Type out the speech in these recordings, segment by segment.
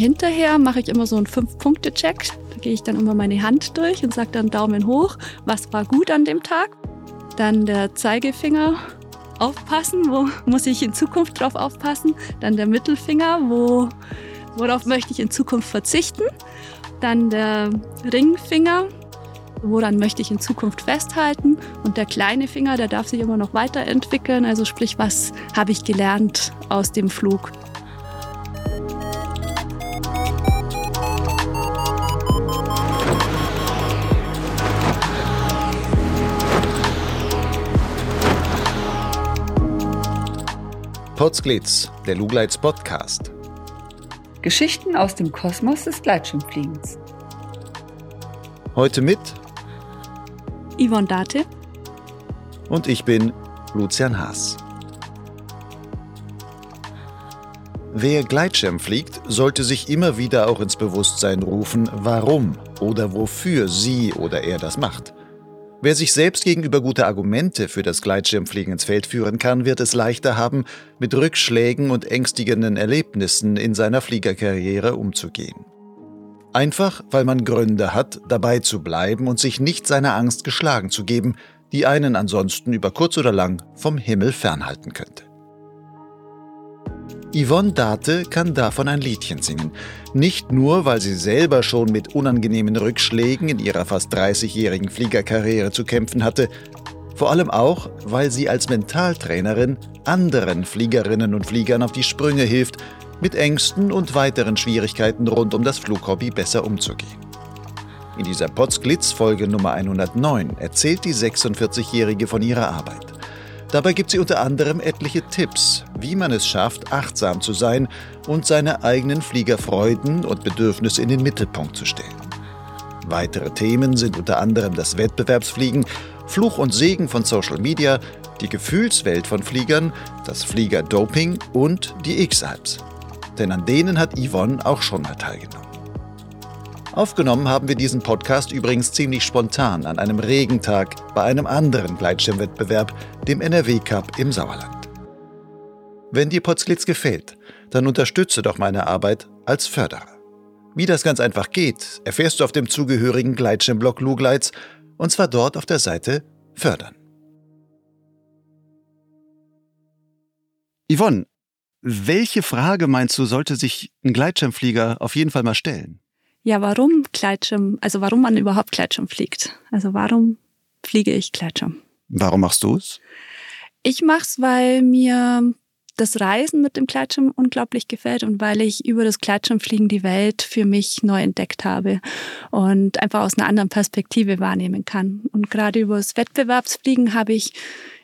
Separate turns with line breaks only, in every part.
Hinterher mache ich immer so einen Fünf-Punkte-Check. Da gehe ich dann immer meine Hand durch und sage dann Daumen hoch, was war gut an dem Tag. Dann der Zeigefinger, aufpassen, wo muss ich in Zukunft drauf aufpassen. Dann der Mittelfinger, wo, worauf möchte ich in Zukunft verzichten. Dann der Ringfinger, woran möchte ich in Zukunft festhalten. Und der kleine Finger, der darf sich immer noch weiterentwickeln. Also sprich, was habe ich gelernt aus dem Flug.
Potsglitz, der Lugleits Podcast.
Geschichten aus dem Kosmos des Gleitschirmfliegens.
Heute mit
Yvonne Date
und ich bin Lucian Haas. Wer Gleitschirm fliegt, sollte sich immer wieder auch ins Bewusstsein rufen, warum oder wofür sie oder er das macht. Wer sich selbst gegenüber gute Argumente für das Gleitschirmfliegen ins Feld führen kann, wird es leichter haben, mit Rückschlägen und ängstigenden Erlebnissen in seiner Fliegerkarriere umzugehen. Einfach, weil man Gründe hat, dabei zu bleiben und sich nicht seiner Angst geschlagen zu geben, die einen ansonsten über kurz oder lang vom Himmel fernhalten könnte. Yvonne Date kann davon ein Liedchen singen. Nicht nur, weil sie selber schon mit unangenehmen Rückschlägen in ihrer fast 30-jährigen Fliegerkarriere zu kämpfen hatte, vor allem auch, weil sie als Mentaltrainerin anderen Fliegerinnen und Fliegern auf die Sprünge hilft, mit Ängsten und weiteren Schwierigkeiten rund um das Flughobby besser umzugehen. In dieser Potsglitz Folge Nummer 109 erzählt die 46-Jährige von ihrer Arbeit. Dabei gibt sie unter anderem etliche Tipps, wie man es schafft, achtsam zu sein und seine eigenen Fliegerfreuden und Bedürfnisse in den Mittelpunkt zu stellen. Weitere Themen sind unter anderem das Wettbewerbsfliegen, Fluch und Segen von Social Media, die Gefühlswelt von Fliegern, das Fliegerdoping und die X-Alps. Denn an denen hat Yvonne auch schon mal teilgenommen. Aufgenommen haben wir diesen Podcast übrigens ziemlich spontan an einem Regentag bei einem anderen Gleitschirmwettbewerb, dem NRW Cup im Sauerland. Wenn dir Potsglitz gefällt, dann unterstütze doch meine Arbeit als Förderer. Wie das ganz einfach geht, erfährst du auf dem zugehörigen Gleitschirmblog Lugleits und zwar dort auf der Seite Fördern. Yvonne, welche Frage meinst du, sollte sich ein Gleitschirmflieger auf jeden Fall mal stellen?
Ja, warum Gleitschirm, also warum man überhaupt Gleitschirm fliegt. Also warum fliege ich Gleitschirm?
Warum machst du es?
Ich mache es, weil mir das Reisen mit dem Gleitschirm unglaublich gefällt und weil ich über das Gleitschirmfliegen die Welt für mich neu entdeckt habe und einfach aus einer anderen Perspektive wahrnehmen kann. Und gerade über das Wettbewerbsfliegen habe ich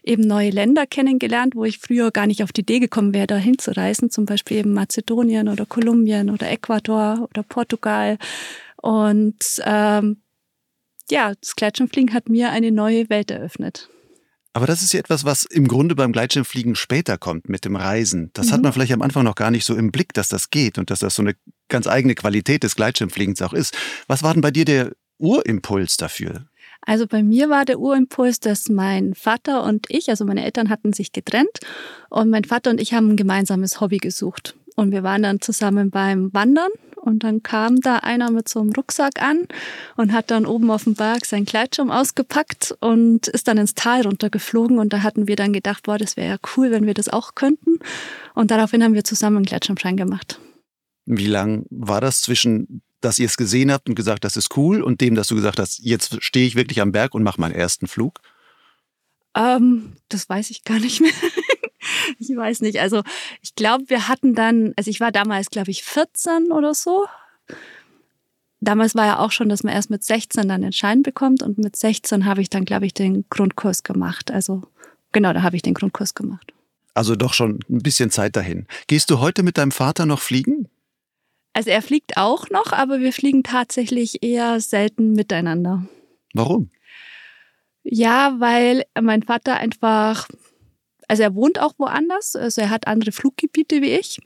eben neue Länder kennengelernt, wo ich früher gar nicht auf die Idee gekommen wäre, da hinzureisen, zum Beispiel eben Mazedonien oder Kolumbien oder Ecuador oder Portugal. Und ähm, ja, das Gleitschirmfliegen hat mir eine neue Welt eröffnet.
Aber das ist ja etwas, was im Grunde beim Gleitschirmfliegen später kommt mit dem Reisen. Das mhm. hat man vielleicht am Anfang noch gar nicht so im Blick, dass das geht und dass das so eine ganz eigene Qualität des Gleitschirmfliegens auch ist. Was war denn bei dir der Urimpuls dafür?
Also bei mir war der Urimpuls, dass mein Vater und ich, also meine Eltern hatten sich getrennt und mein Vater und ich haben ein gemeinsames Hobby gesucht. Und wir waren dann zusammen beim Wandern und dann kam da einer mit so einem Rucksack an und hat dann oben auf dem Berg seinen Gleitschirm ausgepackt und ist dann ins Tal runtergeflogen. Und da hatten wir dann gedacht, boah, das wäre ja cool, wenn wir das auch könnten. Und daraufhin haben wir zusammen einen Gleitschirmschein gemacht.
Wie lang war das zwischen dass ihr es gesehen habt und gesagt, das ist cool und dem, dass du gesagt hast, jetzt stehe ich wirklich am Berg und mache meinen ersten Flug?
Ähm, das weiß ich gar nicht mehr. ich weiß nicht. Also ich glaube, wir hatten dann, also ich war damals, glaube ich, 14 oder so. Damals war ja auch schon, dass man erst mit 16 dann den Schein bekommt und mit 16 habe ich dann, glaube ich, den Grundkurs gemacht. Also genau, da habe ich den Grundkurs gemacht.
Also doch schon ein bisschen Zeit dahin. Gehst du heute mit deinem Vater noch fliegen?
Also er fliegt auch noch, aber wir fliegen tatsächlich eher selten miteinander.
Warum?
Ja, weil mein Vater einfach, also er wohnt auch woanders, also er hat andere Fluggebiete wie ich.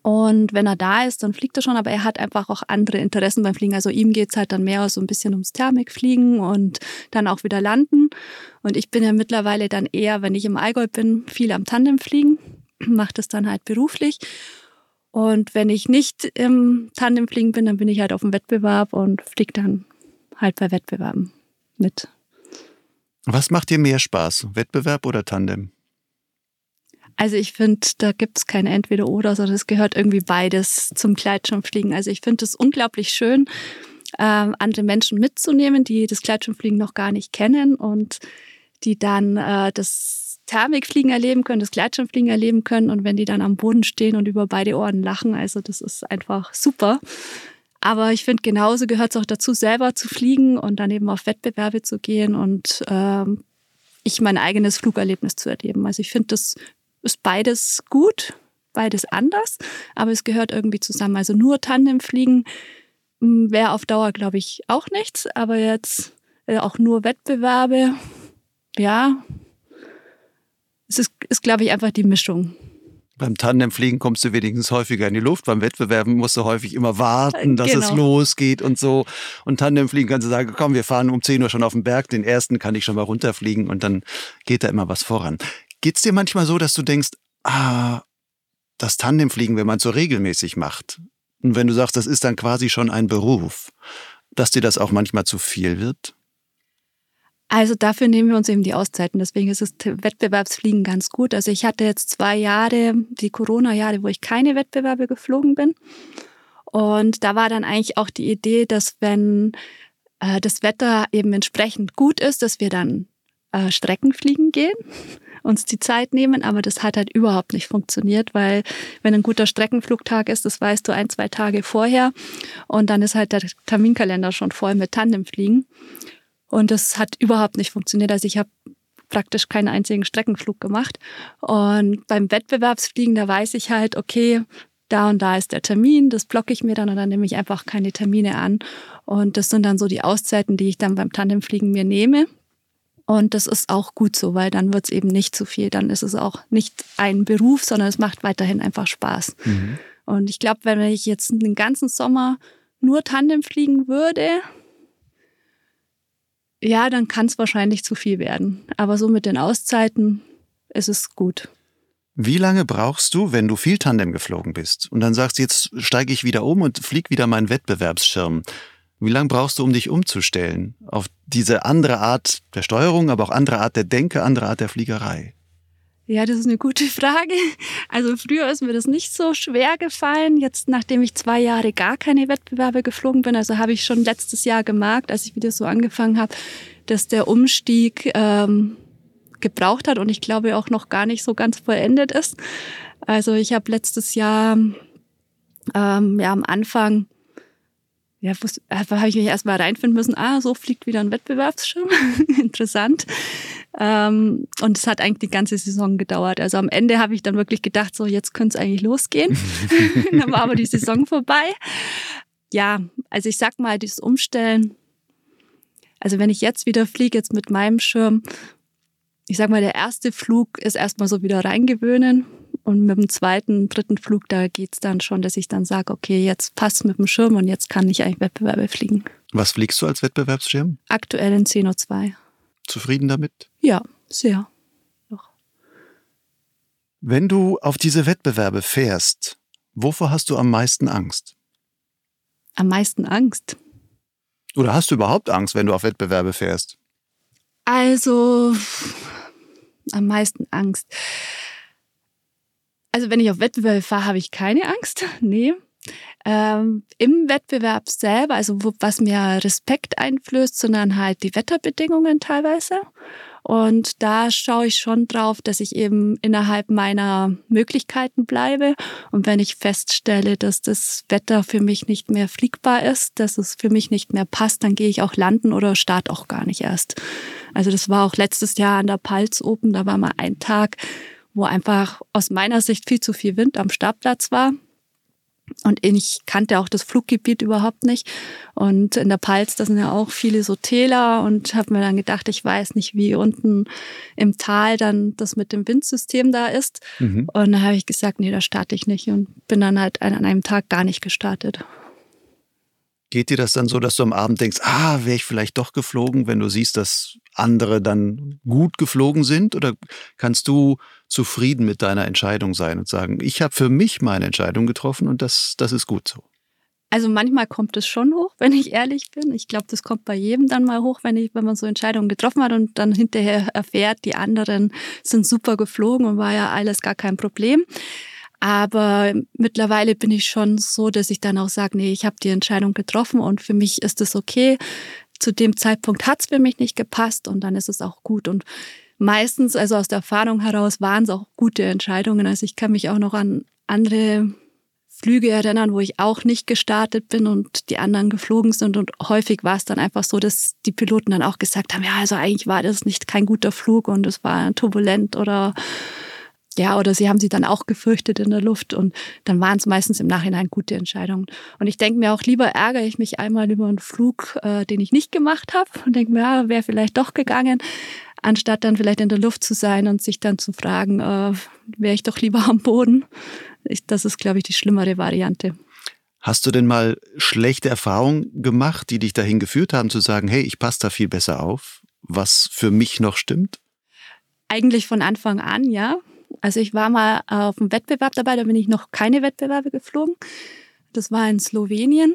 Und wenn er da ist, dann fliegt er schon, aber er hat einfach auch andere Interessen beim Fliegen. Also ihm geht es halt dann mehr so ein bisschen ums Thermikfliegen und dann auch wieder landen. Und ich bin ja mittlerweile dann eher, wenn ich im Allgäu bin, viel am Tandem fliegen, mache das dann halt beruflich. Und wenn ich nicht im Tandemfliegen bin, dann bin ich halt auf dem Wettbewerb und fliege dann halt bei Wettbewerben mit.
Was macht dir mehr Spaß, Wettbewerb oder Tandem?
Also ich finde, da gibt es kein Entweder-Oder, sondern es gehört irgendwie beides zum Gleitschirmfliegen. Also ich finde es unglaublich schön, ähm, andere Menschen mitzunehmen, die das Gleitschirmfliegen noch gar nicht kennen und die dann äh, das Thermikfliegen erleben können, das Gleitschirmfliegen erleben können und wenn die dann am Boden stehen und über beide Ohren lachen, also das ist einfach super. Aber ich finde, genauso gehört es auch dazu, selber zu fliegen und dann eben auf Wettbewerbe zu gehen und ähm, ich mein eigenes Flugerlebnis zu erleben. Also ich finde, das ist beides gut, beides anders, aber es gehört irgendwie zusammen. Also nur Tandemfliegen hm, wäre auf Dauer, glaube ich, auch nichts, aber jetzt äh, auch nur Wettbewerbe, ja, es ist, ist glaube ich, einfach die Mischung.
Beim Tandemfliegen kommst du wenigstens häufiger in die Luft. Beim Wettbewerben musst du häufig immer warten, dass genau. es losgeht und so. Und Tandemfliegen kannst du sagen, komm, wir fahren um 10 Uhr schon auf den Berg. Den ersten kann ich schon mal runterfliegen und dann geht da immer was voran. Geht's dir manchmal so, dass du denkst, ah, das Tandemfliegen, wenn man es so regelmäßig macht, und wenn du sagst, das ist dann quasi schon ein Beruf, dass dir das auch manchmal zu viel wird?
Also dafür nehmen wir uns eben die Auszeiten. Deswegen ist das Wettbewerbsfliegen ganz gut. Also ich hatte jetzt zwei Jahre, die Corona-Jahre, wo ich keine Wettbewerbe geflogen bin. Und da war dann eigentlich auch die Idee, dass wenn äh, das Wetter eben entsprechend gut ist, dass wir dann äh, Streckenfliegen gehen uns die Zeit nehmen, aber das hat halt überhaupt nicht funktioniert, weil wenn ein guter Streckenflugtag ist, das weißt du ein, zwei Tage vorher und dann ist halt der Terminkalender schon voll mit Tandemfliegen und das hat überhaupt nicht funktioniert. Also ich habe praktisch keinen einzigen Streckenflug gemacht und beim Wettbewerbsfliegen, da weiß ich halt, okay, da und da ist der Termin, das blocke ich mir dann und dann nehme ich einfach keine Termine an. Und das sind dann so die Auszeiten, die ich dann beim Tandemfliegen mir nehme. Und das ist auch gut so, weil dann wird es eben nicht zu viel. Dann ist es auch nicht ein Beruf, sondern es macht weiterhin einfach Spaß. Mhm. Und ich glaube, wenn ich jetzt den ganzen Sommer nur Tandem fliegen würde, ja, dann kann es wahrscheinlich zu viel werden. Aber so mit den Auszeiten ist es gut.
Wie lange brauchst du, wenn du viel Tandem geflogen bist und dann sagst, jetzt steige ich wieder um und fliege wieder meinen Wettbewerbsschirm? Wie lange brauchst du, um dich umzustellen auf diese andere Art der Steuerung, aber auch andere Art der Denke, andere Art der Fliegerei?
Ja, das ist eine gute Frage. Also früher ist mir das nicht so schwer gefallen. Jetzt, nachdem ich zwei Jahre gar keine Wettbewerbe geflogen bin, also habe ich schon letztes Jahr gemerkt, als ich wieder so angefangen habe, dass der Umstieg ähm, gebraucht hat und ich glaube auch noch gar nicht so ganz vollendet ist. Also ich habe letztes Jahr ähm, ja am Anfang ja, habe ich mich erstmal reinfinden müssen, ah, so fliegt wieder ein Wettbewerbsschirm. Interessant. Ähm, und es hat eigentlich die ganze Saison gedauert. Also am Ende habe ich dann wirklich gedacht, so jetzt könnte es eigentlich losgehen. dann war aber die Saison vorbei. Ja, also ich sag mal, dieses Umstellen, also wenn ich jetzt wieder fliege, jetzt mit meinem Schirm, ich sag mal, der erste Flug ist erstmal so wieder reingewöhnen. Und mit dem zweiten, dritten Flug, da geht's dann schon, dass ich dann sage, okay, jetzt passt mit dem Schirm und jetzt kann ich eigentlich Wettbewerbe fliegen.
Was fliegst du als Wettbewerbsschirm?
Aktuell in 10.02.
Zufrieden damit?
Ja, sehr. Doch.
Wenn du auf diese Wettbewerbe fährst, wovor hast du am meisten Angst?
Am meisten Angst?
Oder hast du überhaupt Angst, wenn du auf Wettbewerbe fährst?
Also, am meisten Angst. Also wenn ich auf Wettbewerb fahre, habe ich keine Angst. Nee. Ähm, Im Wettbewerb selber, also wo, was mir Respekt einflößt, sondern halt die Wetterbedingungen teilweise. Und da schaue ich schon drauf, dass ich eben innerhalb meiner Möglichkeiten bleibe. Und wenn ich feststelle, dass das Wetter für mich nicht mehr fliegbar ist, dass es für mich nicht mehr passt, dann gehe ich auch landen oder starte auch gar nicht erst. Also das war auch letztes Jahr an der Palz Open, da war mal ein Tag, wo einfach aus meiner Sicht viel zu viel Wind am Startplatz war. Und ich kannte auch das Fluggebiet überhaupt nicht. Und in der Palz, da sind ja auch viele so Täler und habe mir dann gedacht, ich weiß nicht, wie unten im Tal dann das mit dem Windsystem da ist. Mhm. Und da habe ich gesagt, nee, da starte ich nicht und bin dann halt an einem Tag gar nicht gestartet.
Geht dir das dann so, dass du am Abend denkst, ah, wäre ich vielleicht doch geflogen, wenn du siehst, dass andere dann gut geflogen sind? Oder kannst du zufrieden mit deiner Entscheidung sein und sagen, ich habe für mich meine Entscheidung getroffen und das, das ist gut so?
Also manchmal kommt es schon hoch, wenn ich ehrlich bin. Ich glaube, das kommt bei jedem dann mal hoch, wenn, ich, wenn man so Entscheidungen getroffen hat und dann hinterher erfährt, die anderen sind super geflogen und war ja alles gar kein Problem. Aber mittlerweile bin ich schon so, dass ich dann auch sage, nee, ich habe die Entscheidung getroffen und für mich ist es okay. Zu dem Zeitpunkt hat es für mich nicht gepasst und dann ist es auch gut. Und meistens, also aus der Erfahrung heraus, waren es auch gute Entscheidungen. Also ich kann mich auch noch an andere Flüge erinnern, wo ich auch nicht gestartet bin und die anderen geflogen sind. Und häufig war es dann einfach so, dass die Piloten dann auch gesagt haben, ja, also eigentlich war das nicht kein guter Flug und es war turbulent oder ja, oder sie haben sie dann auch gefürchtet in der Luft und dann waren es meistens im Nachhinein gute Entscheidungen. Und ich denke mir auch, lieber ärgere ich mich einmal über einen Flug, äh, den ich nicht gemacht habe und denke mir, ja, wäre vielleicht doch gegangen, anstatt dann vielleicht in der Luft zu sein und sich dann zu fragen, äh, wäre ich doch lieber am Boden. Ich, das ist, glaube ich, die schlimmere Variante.
Hast du denn mal schlechte Erfahrungen gemacht, die dich dahin geführt haben, zu sagen, hey, ich passe da viel besser auf, was für mich noch stimmt?
Eigentlich von Anfang an, ja. Also ich war mal auf einem Wettbewerb dabei, da bin ich noch keine Wettbewerbe geflogen. Das war in Slowenien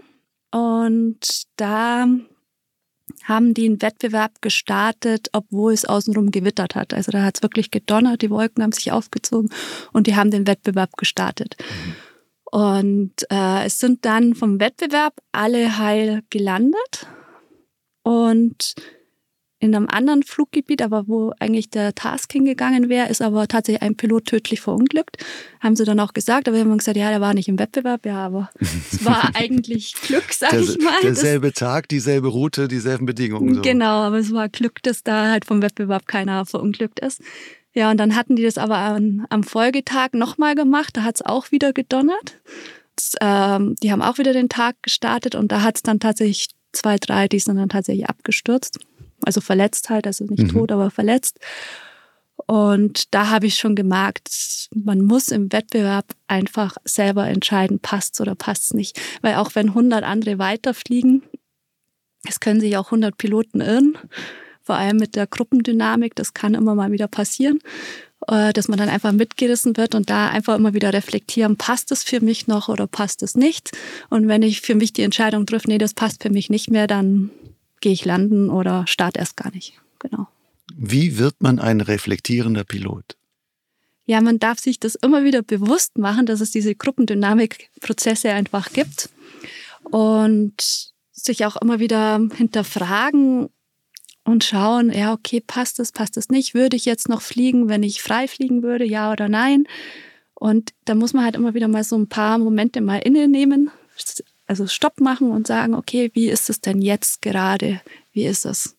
und da haben die einen Wettbewerb gestartet, obwohl es außenrum gewittert hat. Also da hat es wirklich gedonnert, die Wolken haben sich aufgezogen und die haben den Wettbewerb gestartet. Mhm. Und äh, es sind dann vom Wettbewerb alle heil gelandet und in einem anderen Fluggebiet, aber wo eigentlich der Task hingegangen wäre, ist aber tatsächlich ein Pilot tödlich verunglückt. Haben sie dann auch gesagt, aber wir haben gesagt, ja, der war nicht im Wettbewerb, ja, aber es war eigentlich Glück, sag
der,
ich mal.
Derselbe Tag, dieselbe Route, dieselben Bedingungen. So.
Genau, aber es war Glück, dass da halt vom Wettbewerb keiner verunglückt ist. Ja, und dann hatten die das aber am, am Folgetag nochmal gemacht, da hat es auch wieder gedonnert. Das, ähm, die haben auch wieder den Tag gestartet und da hat es dann tatsächlich zwei, drei, die sind dann tatsächlich abgestürzt also verletzt halt, also nicht mhm. tot, aber verletzt. Und da habe ich schon gemerkt, man muss im Wettbewerb einfach selber entscheiden, passt oder passt nicht. Weil auch wenn 100 andere weiterfliegen, es können sich auch 100 Piloten irren, vor allem mit der Gruppendynamik, das kann immer mal wieder passieren, äh, dass man dann einfach mitgerissen wird und da einfach immer wieder reflektieren, passt es für mich noch oder passt es nicht? Und wenn ich für mich die Entscheidung treffe, nee, das passt für mich nicht mehr, dann gehe ich landen oder starte erst gar nicht. Genau.
Wie wird man ein reflektierender Pilot?
Ja, man darf sich das immer wieder bewusst machen, dass es diese Gruppendynamikprozesse einfach gibt und sich auch immer wieder hinterfragen und schauen, ja, okay, passt es, passt es nicht? Würde ich jetzt noch fliegen, wenn ich frei fliegen würde, ja oder nein? Und da muss man halt immer wieder mal so ein paar Momente mal inne nehmen, also Stopp machen und sagen, okay, wie ist es denn jetzt gerade? Wie ist es?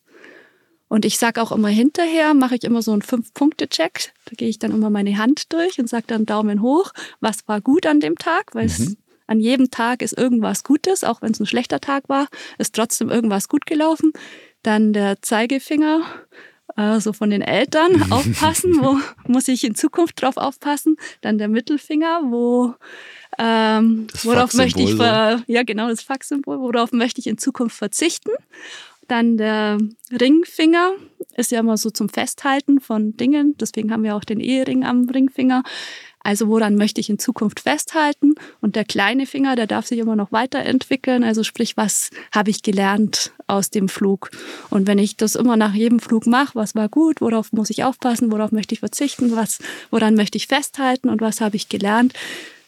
Und ich sage auch immer hinterher, mache ich immer so einen Fünf-Punkte-Check. Da gehe ich dann immer meine Hand durch und sage dann Daumen hoch, was war gut an dem Tag, weil mhm. an jedem Tag ist irgendwas Gutes, auch wenn es ein schlechter Tag war, ist trotzdem irgendwas gut gelaufen. Dann der Zeigefinger, äh, so von den Eltern aufpassen, wo muss ich in Zukunft drauf aufpassen. Dann der Mittelfinger, wo ähm, worauf möchte ich ver ja genau das Faxsymbol, worauf möchte ich in Zukunft verzichten? Dann der Ringfinger ist ja immer so zum Festhalten von Dingen, deswegen haben wir auch den Ehering am Ringfinger. Also woran möchte ich in Zukunft festhalten? Und der kleine Finger, der darf sich immer noch weiterentwickeln. Also sprich, was habe ich gelernt aus dem Flug? Und wenn ich das immer nach jedem Flug mache, was war gut, worauf muss ich aufpassen, worauf möchte ich verzichten, was, woran möchte ich festhalten und was habe ich gelernt,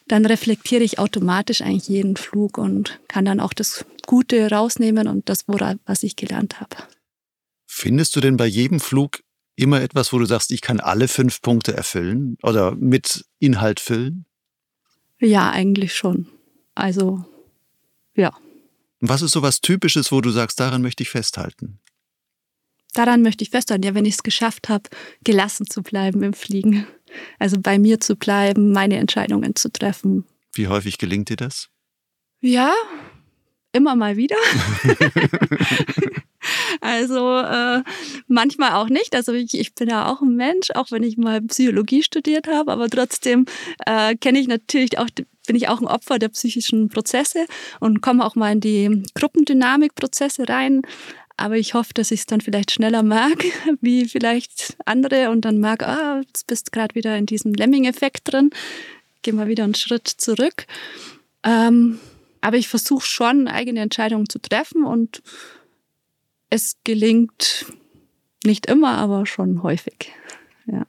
dann reflektiere ich automatisch eigentlich jeden Flug und kann dann auch das Gute rausnehmen und das, was ich gelernt habe.
Findest du denn bei jedem Flug immer etwas, wo du sagst, ich kann alle fünf Punkte erfüllen oder mit Inhalt füllen?
Ja, eigentlich schon. Also, ja.
Was ist so was Typisches, wo du sagst, daran möchte ich festhalten?
Daran möchte ich festhalten, ja, wenn ich es geschafft habe, gelassen zu bleiben im Fliegen. Also bei mir zu bleiben, meine Entscheidungen zu treffen.
Wie häufig gelingt dir das?
Ja, immer mal wieder. Also äh, manchmal auch nicht. Also ich, ich bin ja auch ein Mensch, auch wenn ich mal Psychologie studiert habe, aber trotzdem äh, kenne ich natürlich auch bin ich auch ein Opfer der psychischen Prozesse und komme auch mal in die Gruppendynamikprozesse rein. Aber ich hoffe, dass ich es dann vielleicht schneller mag, wie vielleicht andere und dann merke, ah, jetzt bist gerade wieder in diesem Lemming-Effekt drin. Geh mal wieder einen Schritt zurück. Ähm, aber ich versuche schon, eigene Entscheidungen zu treffen und es gelingt nicht immer, aber schon häufig. Ja.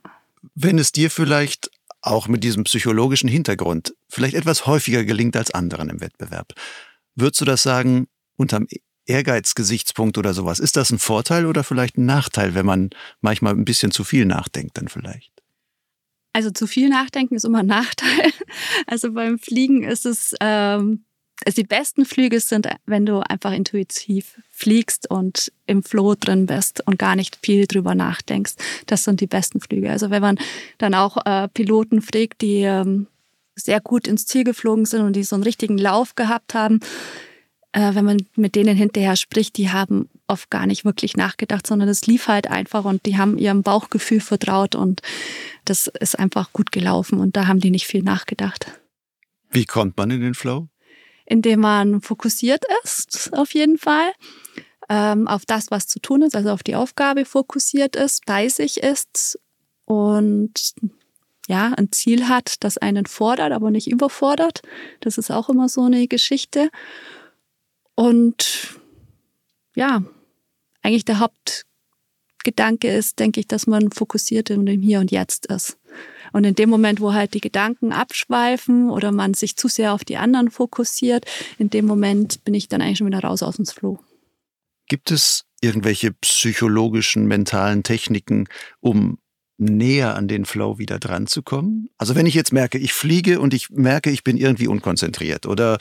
Wenn es dir vielleicht auch mit diesem psychologischen Hintergrund vielleicht etwas häufiger gelingt als anderen im Wettbewerb, würdest du das sagen, unterm Ehrgeizgesichtspunkt oder sowas, ist das ein Vorteil oder vielleicht ein Nachteil, wenn man manchmal ein bisschen zu viel nachdenkt dann vielleicht?
Also zu viel nachdenken ist immer ein Nachteil. Also beim Fliegen ist es ähm, also die besten Flüge sind, wenn du einfach intuitiv fliegst und im Flow drin bist und gar nicht viel drüber nachdenkst. Das sind die besten Flüge. Also wenn man dann auch äh, Piloten fragt, die ähm, sehr gut ins Ziel geflogen sind und die so einen richtigen Lauf gehabt haben, äh, wenn man mit denen hinterher spricht, die haben oft gar nicht wirklich nachgedacht, sondern es lief halt einfach und die haben ihrem Bauchgefühl vertraut und das ist einfach gut gelaufen und da haben die nicht viel nachgedacht.
Wie kommt man in den Flow?
Indem man fokussiert ist, auf jeden Fall, ähm, auf das, was zu tun ist, also auf die Aufgabe fokussiert ist, bei sich ist und ja, ein Ziel hat, das einen fordert, aber nicht überfordert. Das ist auch immer so eine Geschichte. Und ja, eigentlich der Hauptgedanke ist, denke ich, dass man fokussiert im Hier und Jetzt ist. Und in dem Moment, wo halt die Gedanken abschweifen oder man sich zu sehr auf die anderen fokussiert, in dem Moment bin ich dann eigentlich schon wieder raus aus dem Flow.
Gibt es irgendwelche psychologischen, mentalen Techniken, um näher an den Flow wieder dran zu kommen? Also wenn ich jetzt merke, ich fliege und ich merke, ich bin irgendwie unkonzentriert oder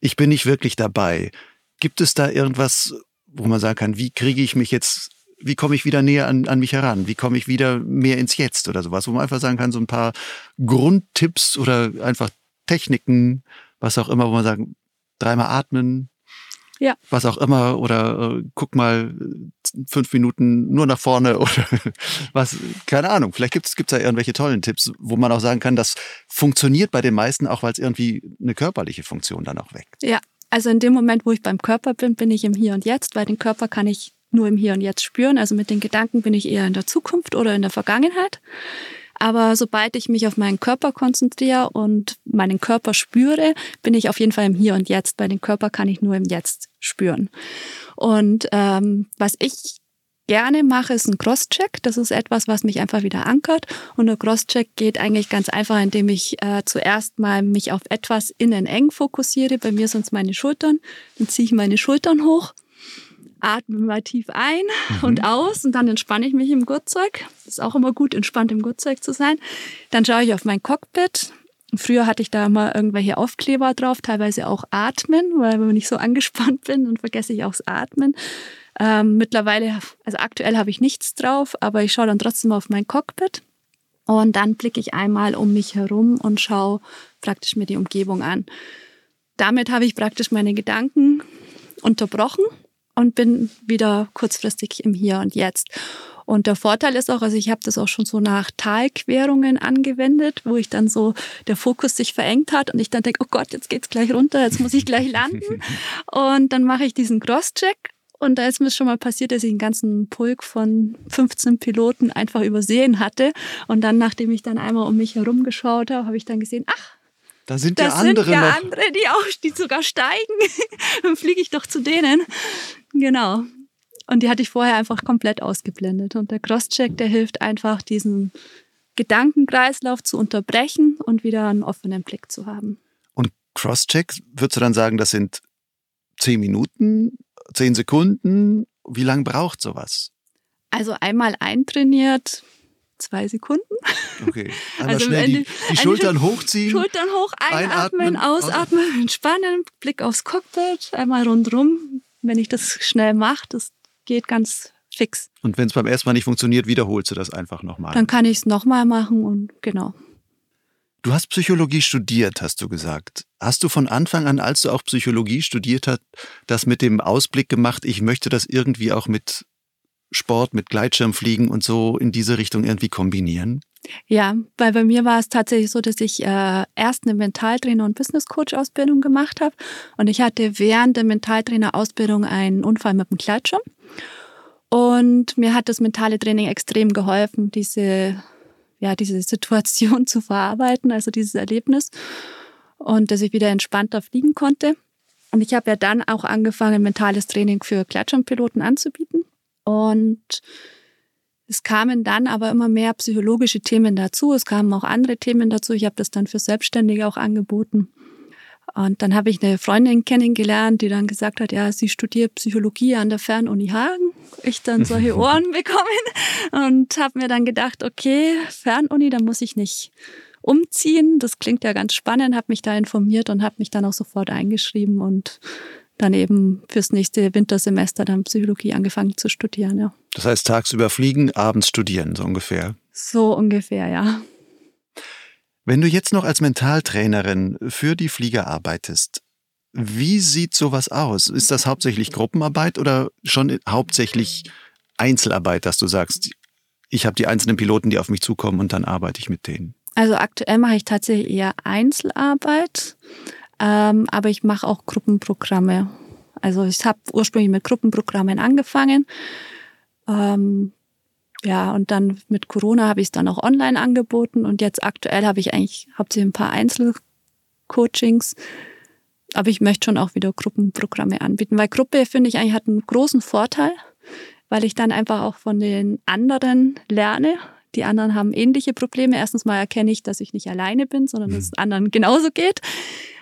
ich bin nicht wirklich dabei, gibt es da irgendwas, wo man sagen kann, wie kriege ich mich jetzt wie komme ich wieder näher an, an mich heran? Wie komme ich wieder mehr ins Jetzt oder sowas, wo man einfach sagen kann, so ein paar Grundtipps oder einfach Techniken, was auch immer, wo man sagen, dreimal atmen, ja. was auch immer, oder äh, guck mal fünf Minuten nur nach vorne oder was, keine Ahnung. Vielleicht gibt es da irgendwelche tollen Tipps, wo man auch sagen kann, das funktioniert bei den meisten auch, weil es irgendwie eine körperliche Funktion dann auch weckt.
Ja, also in dem Moment, wo ich beim Körper bin, bin ich im Hier und Jetzt, weil den Körper kann ich nur im Hier und Jetzt spüren. Also mit den Gedanken bin ich eher in der Zukunft oder in der Vergangenheit. Aber sobald ich mich auf meinen Körper konzentriere und meinen Körper spüre, bin ich auf jeden Fall im Hier und Jetzt. Bei den Körper kann ich nur im Jetzt spüren. Und ähm, was ich gerne mache, ist ein Crosscheck. Das ist etwas, was mich einfach wieder ankert. Und der Crosscheck geht eigentlich ganz einfach, indem ich äh, zuerst mal mich auf etwas innen eng fokussiere. Bei mir sind es meine Schultern. Dann ziehe ich meine Schultern hoch atme mal tief ein mhm. und aus und dann entspanne ich mich im Gurtzeug. Ist auch immer gut, entspannt im Gurtzeug zu sein. Dann schaue ich auf mein Cockpit. Früher hatte ich da immer irgendwelche Aufkleber drauf, teilweise auch Atmen, weil wenn ich so angespannt bin, dann vergesse ich auch das Atmen. Ähm, mittlerweile, also aktuell habe ich nichts drauf, aber ich schaue dann trotzdem auf mein Cockpit. Und dann blicke ich einmal um mich herum und schaue praktisch mir die Umgebung an. Damit habe ich praktisch meine Gedanken unterbrochen und bin wieder kurzfristig im Hier und Jetzt. Und der Vorteil ist auch, also ich habe das auch schon so nach Talquerungen angewendet, wo ich dann so der Fokus sich verengt hat und ich dann denke, oh Gott, jetzt geht's gleich runter, jetzt muss ich gleich landen. und dann mache ich diesen Crosscheck und da ist mir schon mal passiert, dass ich einen ganzen Pulk von 15 Piloten einfach übersehen hatte. Und dann, nachdem ich dann einmal um mich herum geschaut habe, habe ich dann gesehen, ach,
da sind ja andere
sind ja
noch.
andere, die auch, die sogar steigen. Dann fliege ich doch zu denen. Genau. Und die hatte ich vorher einfach komplett ausgeblendet. Und der Crosscheck, der hilft einfach, diesen Gedankenkreislauf zu unterbrechen und wieder einen offenen Blick zu haben.
Und Crosscheck, würdest du dann sagen, das sind zehn Minuten, zehn Sekunden? Wie lange braucht sowas?
Also einmal eintrainiert, zwei Sekunden.
Okay. Einmal also schnell die, die Schultern hochziehen.
Schultern hoch, einatmen, einatmen ausatmen, entspannen, Blick aufs Cockpit, einmal rundrum. Wenn ich das schnell mache, das geht ganz fix.
Und wenn es beim ersten Mal nicht funktioniert, wiederholst du das einfach nochmal.
Dann kann ich es nochmal machen und genau.
Du hast Psychologie studiert, hast du gesagt. Hast du von Anfang an, als du auch Psychologie studiert hast, das mit dem Ausblick gemacht, ich möchte das irgendwie auch mit Sport mit Gleitschirmfliegen und so in diese Richtung irgendwie kombinieren?
Ja, weil bei mir war es tatsächlich so, dass ich äh, erst eine Mentaltrainer- und Business-Coach-Ausbildung gemacht habe. Und ich hatte während der Mentaltrainer-Ausbildung einen Unfall mit dem Gleitschirm. Und mir hat das mentale Training extrem geholfen, diese, ja, diese Situation zu verarbeiten, also dieses Erlebnis. Und dass ich wieder entspannter fliegen konnte. Und ich habe ja dann auch angefangen, mentales Training für Gleitschirmpiloten anzubieten. Und es kamen dann aber immer mehr psychologische Themen dazu. Es kamen auch andere Themen dazu. Ich habe das dann für Selbstständige auch angeboten. Und dann habe ich eine Freundin kennengelernt, die dann gesagt hat, ja, sie studiert Psychologie an der Fernuni Hagen. Ich dann solche Ohren bekommen und habe mir dann gedacht, okay, Fernuni, da muss ich nicht umziehen. Das klingt ja ganz spannend, habe mich da informiert und habe mich dann auch sofort eingeschrieben und dann eben fürs nächste Wintersemester dann Psychologie angefangen zu studieren, ja.
Das heißt, tagsüber fliegen, abends studieren, so ungefähr.
So ungefähr, ja.
Wenn du jetzt noch als Mentaltrainerin für die Flieger arbeitest, wie sieht sowas aus? Ist das hauptsächlich Gruppenarbeit oder schon hauptsächlich Einzelarbeit, dass du sagst, ich habe die einzelnen Piloten, die auf mich zukommen und dann arbeite ich mit denen?
Also aktuell mache ich tatsächlich eher Einzelarbeit. Ähm, aber ich mache auch Gruppenprogramme. Also ich habe ursprünglich mit Gruppenprogrammen angefangen. Ähm, ja, und dann mit Corona habe ich es dann auch online angeboten und jetzt aktuell habe ich eigentlich hauptsächlich ein paar Einzelcoachings. Aber ich möchte schon auch wieder Gruppenprogramme anbieten, weil Gruppe, finde ich, eigentlich hat einen großen Vorteil, weil ich dann einfach auch von den anderen lerne. Die anderen haben ähnliche Probleme. Erstens mal erkenne ich, dass ich nicht alleine bin, sondern dass es mhm. anderen genauso geht.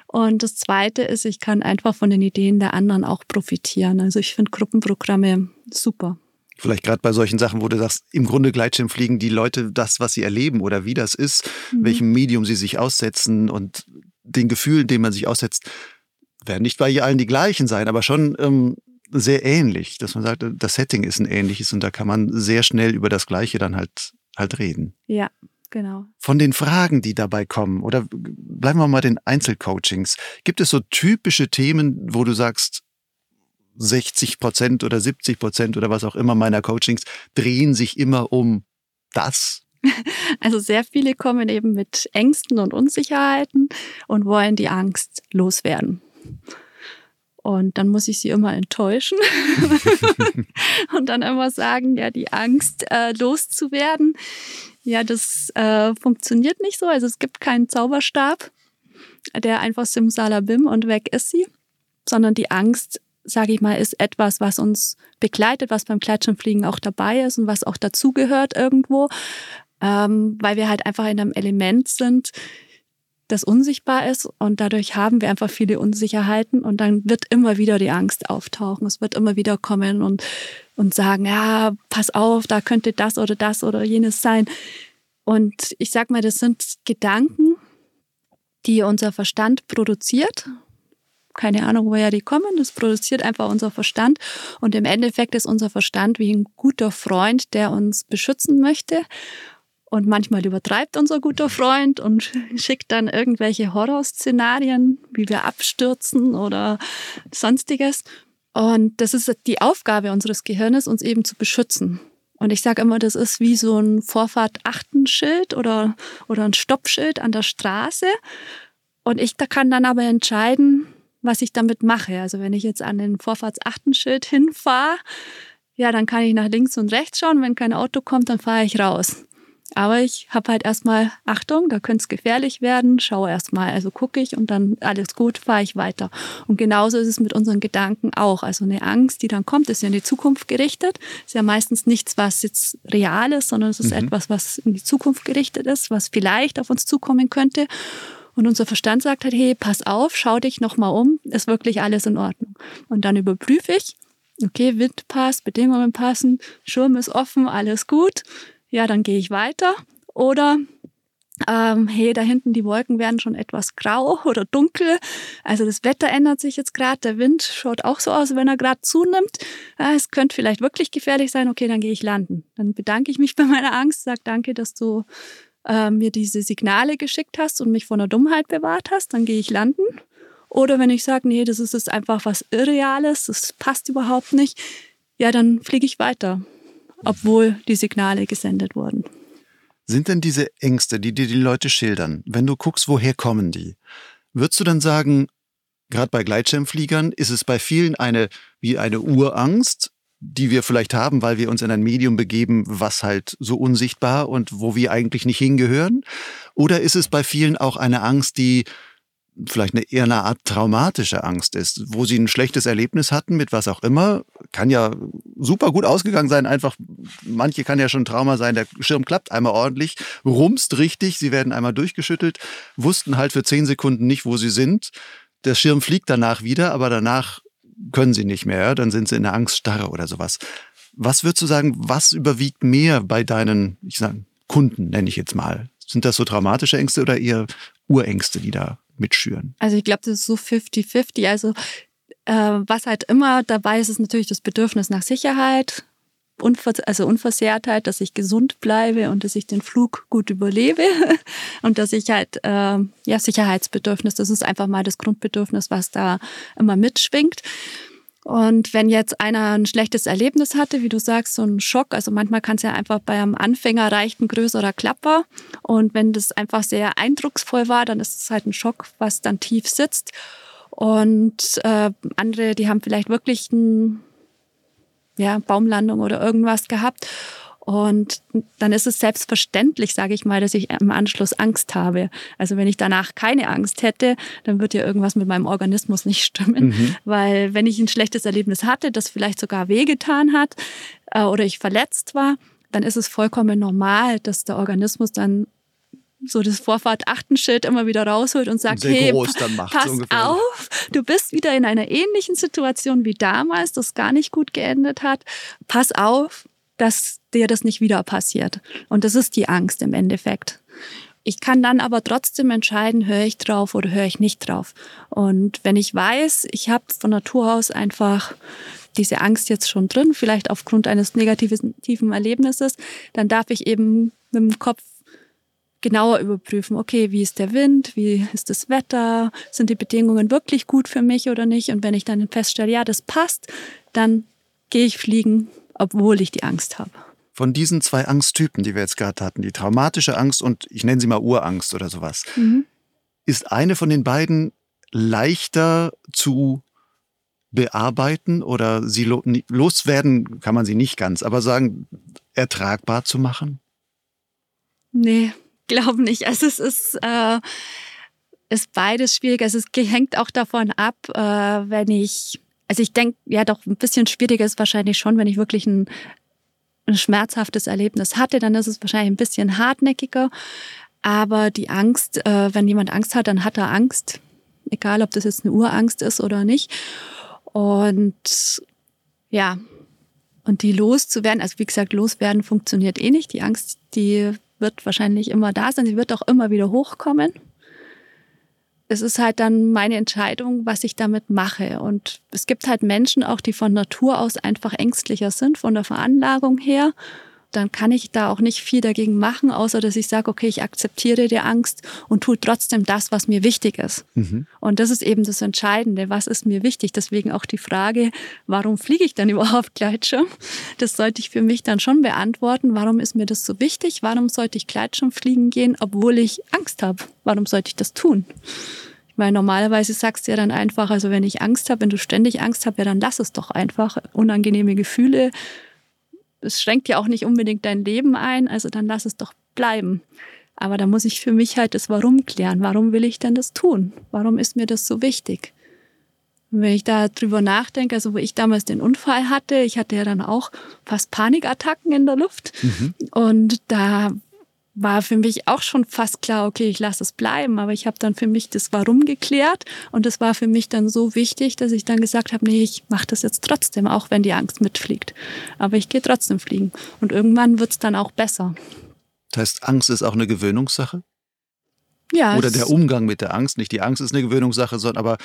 Und das Zweite ist, ich kann einfach von den Ideen der anderen auch profitieren. Also ich finde Gruppenprogramme super.
Vielleicht gerade bei solchen Sachen, wo du sagst, im Grunde Gleitschirmfliegen die Leute das, was sie erleben oder wie das ist, mhm. welchem Medium sie sich aussetzen und den Gefühlen, denen man sich aussetzt, werden nicht bei allen die gleichen sein, aber schon ähm, sehr ähnlich, dass man sagt, das Setting ist ein ähnliches und da kann man sehr schnell über das Gleiche dann halt halt reden.
Ja, Genau.
Von den Fragen, die dabei kommen, oder bleiben wir mal den Einzelcoachings. Gibt es so typische Themen, wo du sagst, 60 Prozent oder 70 Prozent oder was auch immer meiner Coachings drehen sich immer um das?
Also sehr viele kommen eben mit Ängsten und Unsicherheiten und wollen die Angst loswerden. Und dann muss ich sie immer enttäuschen und dann immer sagen, ja, die Angst äh, loszuwerden, ja, das äh, funktioniert nicht so. Also es gibt keinen Zauberstab, der einfach simsalabim und weg ist sie, sondern die Angst, sage ich mal, ist etwas, was uns begleitet, was beim Klatschenfliegen auch dabei ist und was auch dazugehört irgendwo, ähm, weil wir halt einfach in einem Element sind, das unsichtbar ist und dadurch haben wir einfach viele Unsicherheiten und dann wird immer wieder die Angst auftauchen. Es wird immer wieder kommen und, und sagen, ja, pass auf, da könnte das oder das oder jenes sein. Und ich sag mal, das sind Gedanken, die unser Verstand produziert. Keine Ahnung, woher die kommen. Das produziert einfach unser Verstand. Und im Endeffekt ist unser Verstand wie ein guter Freund, der uns beschützen möchte. Und manchmal übertreibt unser guter Freund und schickt dann irgendwelche Horrorszenarien, wie wir abstürzen oder sonstiges. Und das ist die Aufgabe unseres Gehirnes, uns eben zu beschützen. Und ich sage immer, das ist wie so ein Vorfahrt-Achtenschild oder, oder ein Stoppschild an der Straße. Und ich da kann dann aber entscheiden, was ich damit mache. Also wenn ich jetzt an den Vorfahrts-Achtenschild hinfahre, ja, dann kann ich nach links und rechts schauen. Wenn kein Auto kommt, dann fahre ich raus. Aber ich habe halt erstmal Achtung, da könnte es gefährlich werden, schaue erstmal, also gucke ich und dann alles gut, fahre ich weiter. Und genauso ist es mit unseren Gedanken auch. Also eine Angst, die dann kommt, ist ja in die Zukunft gerichtet. Ist ja meistens nichts, was jetzt real ist, sondern es ist mhm. etwas, was in die Zukunft gerichtet ist, was vielleicht auf uns zukommen könnte. Und unser Verstand sagt halt, hey, pass auf, schau dich nochmal um, ist wirklich alles in Ordnung. Und dann überprüfe ich, okay, Wind passt, Bedingungen passen, Schirm ist offen, alles gut ja, dann gehe ich weiter. Oder ähm, hey, da hinten die Wolken werden schon etwas grau oder dunkel. Also das Wetter ändert sich jetzt gerade. Der Wind schaut auch so aus, wenn er gerade zunimmt. Ja, es könnte vielleicht wirklich gefährlich sein. Okay, dann gehe ich landen. Dann bedanke ich mich bei meiner Angst, sage danke, dass du äh, mir diese Signale geschickt hast und mich von der Dummheit bewahrt hast. Dann gehe ich landen. Oder wenn ich sage, nee, das ist jetzt einfach was Irreales, das passt überhaupt nicht, ja, dann fliege ich weiter obwohl die Signale gesendet wurden.
Sind denn diese Ängste, die dir die Leute schildern, wenn du guckst, woher kommen die? Würdest du dann sagen, gerade bei Gleitschirmfliegern ist es bei vielen eine wie eine Urangst, die wir vielleicht haben, weil wir uns in ein Medium begeben, was halt so unsichtbar und wo wir eigentlich nicht hingehören? Oder ist es bei vielen auch eine Angst, die vielleicht eine eher eine Art traumatische Angst ist, wo sie ein schlechtes Erlebnis hatten mit was auch immer, kann ja super gut ausgegangen sein, einfach manche kann ja schon Trauma sein, der Schirm klappt einmal ordentlich, rumst richtig, sie werden einmal durchgeschüttelt, wussten halt für zehn Sekunden nicht, wo sie sind, der Schirm fliegt danach wieder, aber danach können sie nicht mehr, dann sind sie in der Angststarre oder sowas. Was würdest du sagen, was überwiegt mehr bei deinen, ich sag, Kunden, nenne ich jetzt mal? Sind das so traumatische Ängste oder eher Urängste, die da mitschüren?
Also ich glaube, das ist so 50-50. Also äh, was halt immer dabei ist, ist natürlich das Bedürfnis nach Sicherheit, Unver also Unversehrtheit, dass ich gesund bleibe und dass ich den Flug gut überlebe und dass ich halt äh, ja Sicherheitsbedürfnis, das ist einfach mal das Grundbedürfnis, was da immer mitschwingt. Und wenn jetzt einer ein schlechtes Erlebnis hatte, wie du sagst, so ein Schock, also manchmal kann es ja einfach bei einem Anfänger reicht ein größerer Klapper. Und wenn das einfach sehr eindrucksvoll war, dann ist es halt ein Schock, was dann tief sitzt. Und äh, andere, die haben vielleicht wirklich ein, ja, Baumlandung oder irgendwas gehabt. Und dann ist es selbstverständlich, sage ich mal, dass ich im Anschluss Angst habe. Also wenn ich danach keine Angst hätte, dann wird ja irgendwas mit meinem Organismus nicht stimmen. Mhm. Weil wenn ich ein schlechtes Erlebnis hatte, das vielleicht sogar wehgetan hat äh, oder ich verletzt war, dann ist es vollkommen normal, dass der Organismus dann so das Vorfahrt-Achtenschild immer wieder rausholt und sagt, Sehr hey, pass so auf, du bist wieder in einer ähnlichen Situation wie damals, das gar nicht gut geendet hat. Pass auf, dass dir das nicht wieder passiert. Und das ist die Angst im Endeffekt. Ich kann dann aber trotzdem entscheiden, höre ich drauf oder höre ich nicht drauf. Und wenn ich weiß, ich habe von Natur aus einfach diese Angst jetzt schon drin, vielleicht aufgrund eines negativen Erlebnisses, dann darf ich eben mit dem Kopf genauer überprüfen, okay, wie ist der Wind, wie ist das Wetter, sind die Bedingungen wirklich gut für mich oder nicht. Und wenn ich dann feststelle, ja, das passt, dann gehe ich fliegen obwohl ich die Angst habe.
Von diesen zwei Angsttypen, die wir jetzt gerade hatten, die traumatische Angst und ich nenne sie mal Urangst oder sowas, mhm. ist eine von den beiden leichter zu bearbeiten oder sie loswerden, kann man sie nicht ganz, aber sagen, ertragbar zu machen?
Nee, glaube nicht. Also es ist, äh, ist beides schwierig. Also es hängt auch davon ab, äh, wenn ich also ich denke, ja doch, ein bisschen schwieriger ist wahrscheinlich schon, wenn ich wirklich ein, ein schmerzhaftes Erlebnis hatte, dann ist es wahrscheinlich ein bisschen hartnäckiger. Aber die Angst, äh, wenn jemand Angst hat, dann hat er Angst. Egal, ob das jetzt eine Urangst ist oder nicht. Und ja, und die loszuwerden, also wie gesagt, loswerden funktioniert eh nicht. Die Angst, die wird wahrscheinlich immer da sein. Sie wird auch immer wieder hochkommen es ist halt dann meine Entscheidung, was ich damit mache. Und es gibt halt Menschen auch, die von Natur aus einfach ängstlicher sind, von der Veranlagung her dann kann ich da auch nicht viel dagegen machen, außer dass ich sage, okay, ich akzeptiere die Angst und tue trotzdem das, was mir wichtig ist. Mhm. Und das ist eben das Entscheidende. Was ist mir wichtig? Deswegen auch die Frage, warum fliege ich dann überhaupt Gleitschirm? Das sollte ich für mich dann schon beantworten. Warum ist mir das so wichtig? Warum sollte ich Gleitschirm fliegen gehen, obwohl ich Angst habe? Warum sollte ich das tun? Ich meine, normalerweise sagst du ja dann einfach, also wenn ich Angst habe, wenn du ständig Angst hast, ja, dann lass es doch einfach. Unangenehme Gefühle es schränkt ja auch nicht unbedingt dein Leben ein, also dann lass es doch bleiben. Aber da muss ich für mich halt das Warum klären. Warum will ich denn das tun? Warum ist mir das so wichtig? Und wenn ich da drüber nachdenke, also wo ich damals den Unfall hatte, ich hatte ja dann auch fast Panikattacken in der Luft. Mhm. Und da war für mich auch schon fast klar, okay, ich lasse es bleiben, aber ich habe dann für mich das Warum geklärt und das war für mich dann so wichtig, dass ich dann gesagt habe, nee, ich mache das jetzt trotzdem, auch wenn die Angst mitfliegt. Aber ich gehe trotzdem fliegen und irgendwann wird es dann auch besser.
Das heißt, Angst ist auch eine Gewöhnungssache? Ja. Oder der Umgang mit der Angst, nicht die Angst ist eine Gewöhnungssache, sondern aber,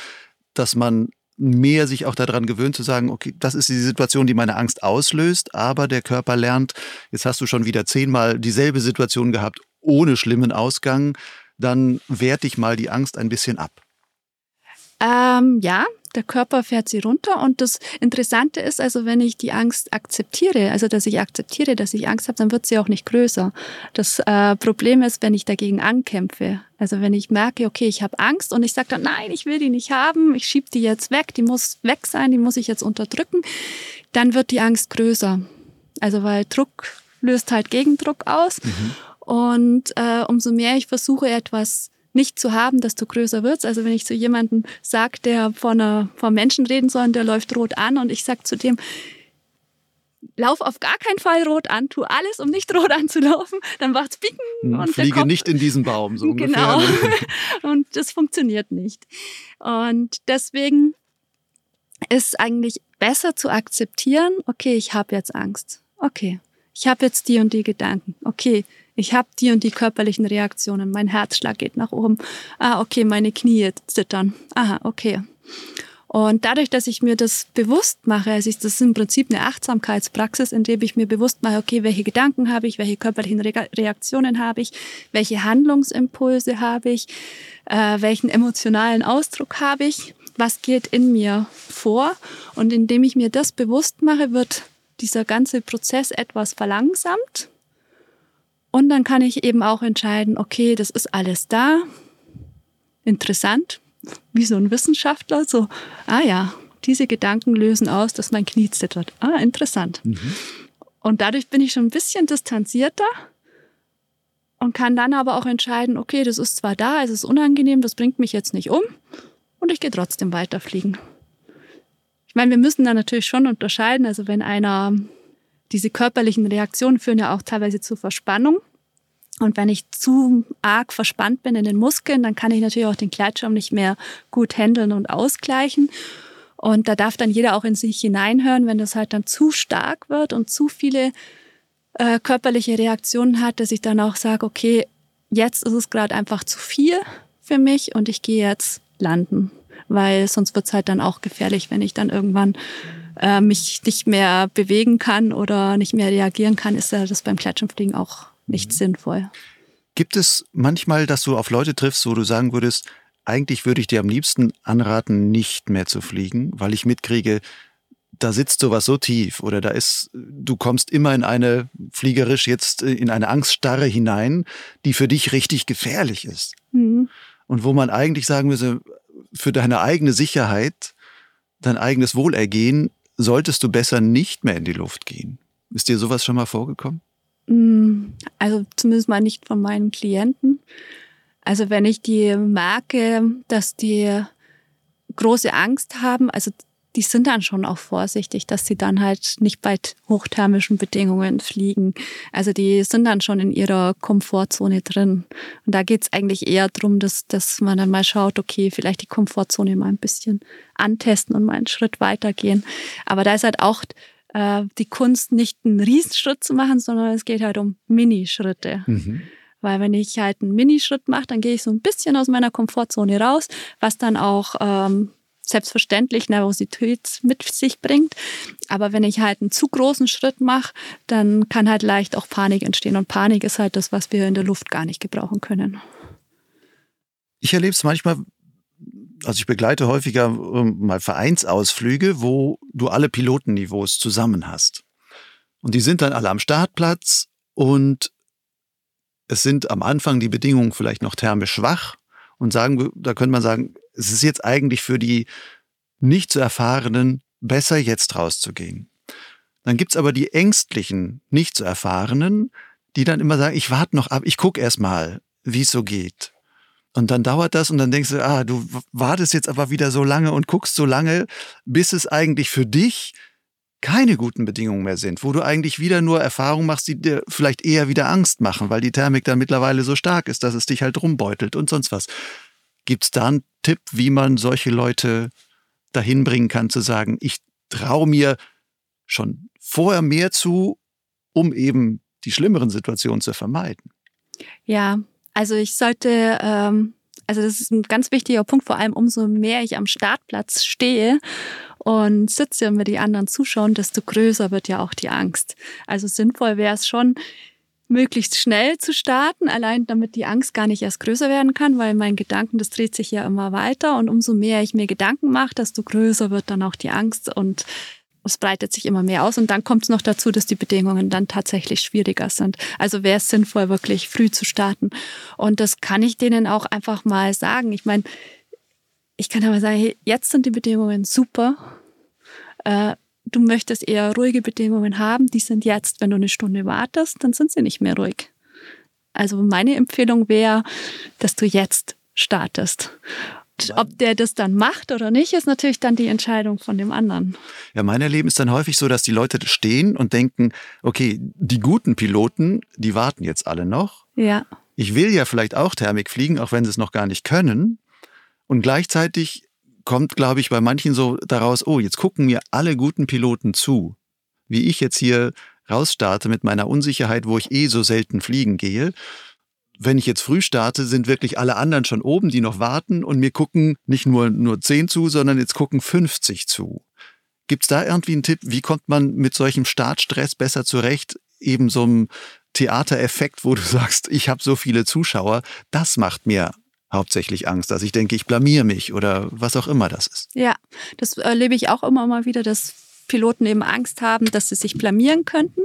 dass man mehr sich auch daran gewöhnt zu sagen, okay, das ist die Situation, die meine Angst auslöst, aber der Körper lernt, jetzt hast du schon wieder zehnmal dieselbe Situation gehabt, ohne schlimmen Ausgang, dann werte ich mal die Angst ein bisschen ab.
Ähm, ja, der Körper fährt sie runter. Und das Interessante ist also, wenn ich die Angst akzeptiere, also dass ich akzeptiere, dass ich Angst habe, dann wird sie auch nicht größer. Das äh, Problem ist, wenn ich dagegen ankämpfe. Also wenn ich merke, okay, ich habe Angst und ich sage dann, nein, ich will die nicht haben, ich schiebe die jetzt weg, die muss weg sein, die muss ich jetzt unterdrücken, dann wird die Angst größer. Also weil Druck löst halt Gegendruck aus. Mhm. Und äh, umso mehr ich versuche, etwas nicht zu haben, desto größer wird's. Also wenn ich zu jemandem sage, der vor einer vor Menschen reden soll, und der läuft rot an und ich sage zu dem, lauf auf gar keinen Fall rot an, tu alles, um nicht rot anzulaufen, dann macht's bicken
hm, und fliege Kopf, nicht in diesen Baum so ungefähr.
Genau. und das funktioniert nicht. Und deswegen ist eigentlich besser zu akzeptieren, okay, ich habe jetzt Angst. Okay, ich habe jetzt die und die Gedanken. Okay, ich habe die und die körperlichen Reaktionen. Mein Herzschlag geht nach oben. Ah, okay, meine Knie zittern. Aha, okay. Und dadurch, dass ich mir das bewusst mache, also das ist im Prinzip eine Achtsamkeitspraxis, in der ich mir bewusst mache, okay, welche Gedanken habe ich, welche körperlichen Reaktionen habe ich, welche Handlungsimpulse habe ich, äh, welchen emotionalen Ausdruck habe ich, was geht in mir vor. Und indem ich mir das bewusst mache, wird dieser ganze Prozess etwas verlangsamt und dann kann ich eben auch entscheiden, okay, das ist alles da, interessant, wie so ein Wissenschaftler, so, ah ja, diese Gedanken lösen aus, dass mein Knie zittert. Ah, interessant. Mhm. Und dadurch bin ich schon ein bisschen distanzierter und kann dann aber auch entscheiden, okay, das ist zwar da, es ist unangenehm, das bringt mich jetzt nicht um und ich gehe trotzdem weiterfliegen. Ich meine, wir müssen da natürlich schon unterscheiden, also wenn einer diese körperlichen Reaktionen führen ja auch teilweise zu Verspannung. Und wenn ich zu arg verspannt bin in den Muskeln, dann kann ich natürlich auch den Gleitschirm nicht mehr gut handeln und ausgleichen. Und da darf dann jeder auch in sich hineinhören, wenn das halt dann zu stark wird und zu viele äh, körperliche Reaktionen hat, dass ich dann auch sage, okay, jetzt ist es gerade einfach zu viel für mich und ich gehe jetzt landen, weil sonst wird es halt dann auch gefährlich, wenn ich dann irgendwann äh, mich nicht mehr bewegen kann oder nicht mehr reagieren kann, ist ja das beim Klatschenfliegen auch nicht mhm. sinnvoll.
Gibt es manchmal, dass du auf Leute triffst, wo du sagen würdest, eigentlich würde ich dir am liebsten anraten, nicht mehr zu fliegen, weil ich mitkriege, da sitzt sowas so tief oder da ist, du kommst immer in eine, fliegerisch jetzt äh, in eine Angststarre hinein, die für dich richtig gefährlich ist. Mhm. Und wo man eigentlich sagen müsse, für deine eigene Sicherheit, dein eigenes Wohlergehen solltest du besser nicht mehr in die Luft gehen. Ist dir sowas schon mal vorgekommen?
Mm, also zumindest mal nicht von meinen Klienten. Also wenn ich die merke, dass die große Angst haben, also die sind dann schon auch vorsichtig, dass sie dann halt nicht bei hochthermischen Bedingungen fliegen. Also die sind dann schon in ihrer Komfortzone drin. Und da geht's eigentlich eher darum, dass, dass man dann mal schaut, okay, vielleicht die Komfortzone mal ein bisschen antesten und mal einen Schritt weitergehen. Aber da ist halt auch äh, die Kunst, nicht einen Riesenschritt zu machen, sondern es geht halt um Minischritte. Mhm. Weil wenn ich halt einen Minischritt mache, dann gehe ich so ein bisschen aus meiner Komfortzone raus, was dann auch ähm, selbstverständlich Nervosität mit sich bringt. Aber wenn ich halt einen zu großen Schritt mache, dann kann halt leicht auch Panik entstehen. Und Panik ist halt das, was wir in der Luft gar nicht gebrauchen können.
Ich erlebe es manchmal, also ich begleite häufiger ähm, mal Vereinsausflüge, wo du alle Pilotenniveaus zusammen hast. Und die sind dann alle am Startplatz und es sind am Anfang die Bedingungen vielleicht noch thermisch schwach und sagen, da könnte man sagen, es ist jetzt eigentlich für die nicht so erfahrenen besser jetzt rauszugehen. Dann gibt's aber die ängstlichen, nicht so erfahrenen, die dann immer sagen, ich warte noch ab, ich guck erst mal, wie es so geht. Und dann dauert das und dann denkst du, ah, du wartest jetzt aber wieder so lange und guckst so lange, bis es eigentlich für dich keine guten Bedingungen mehr sind, wo du eigentlich wieder nur Erfahrungen machst, die dir vielleicht eher wieder Angst machen, weil die Thermik dann mittlerweile so stark ist, dass es dich halt rumbeutelt und sonst was. Gibt es da einen Tipp, wie man solche Leute dahin bringen kann, zu sagen, ich traue mir schon vorher mehr zu, um eben die schlimmeren Situationen zu vermeiden?
Ja, also ich sollte, ähm, also das ist ein ganz wichtiger Punkt, vor allem umso mehr ich am Startplatz stehe und sitze und mir die anderen zuschauen, desto größer wird ja auch die Angst. Also sinnvoll wäre es schon, möglichst schnell zu starten, allein damit die Angst gar nicht erst größer werden kann, weil mein Gedanken, das dreht sich ja immer weiter und umso mehr ich mir Gedanken mache, desto größer wird dann auch die Angst und es breitet sich immer mehr aus und dann kommt es noch dazu, dass die Bedingungen dann tatsächlich schwieriger sind. Also wäre es sinnvoll, wirklich früh zu starten. Und das kann ich denen auch einfach mal sagen. Ich meine, ich kann aber sagen, jetzt sind die Bedingungen super. Äh, du möchtest eher ruhige Bedingungen haben, die sind jetzt, wenn du eine Stunde wartest, dann sind sie nicht mehr ruhig. Also meine Empfehlung wäre, dass du jetzt startest. Ob der das dann macht oder nicht, ist natürlich dann die Entscheidung von dem anderen.
Ja, mein Erleben ist dann häufig so, dass die Leute stehen und denken, okay, die guten Piloten, die warten jetzt alle noch.
Ja.
Ich will ja vielleicht auch Thermik fliegen, auch wenn sie es noch gar nicht können. Und gleichzeitig kommt, glaube ich, bei manchen so daraus, oh, jetzt gucken mir alle guten Piloten zu, wie ich jetzt hier rausstarte mit meiner Unsicherheit, wo ich eh so selten fliegen gehe wenn ich jetzt früh starte, sind wirklich alle anderen schon oben, die noch warten und mir gucken nicht nur, nur 10 zu, sondern jetzt gucken 50 zu. Gibt es da irgendwie einen Tipp, wie kommt man mit solchem Startstress besser zurecht? Eben so einem Theatereffekt, wo du sagst, ich habe so viele Zuschauer, das macht mir hauptsächlich Angst, dass ich denke, ich blamier mich oder was auch immer das ist.
Ja, das erlebe ich auch immer mal wieder, dass Piloten eben Angst haben, dass sie sich blamieren könnten.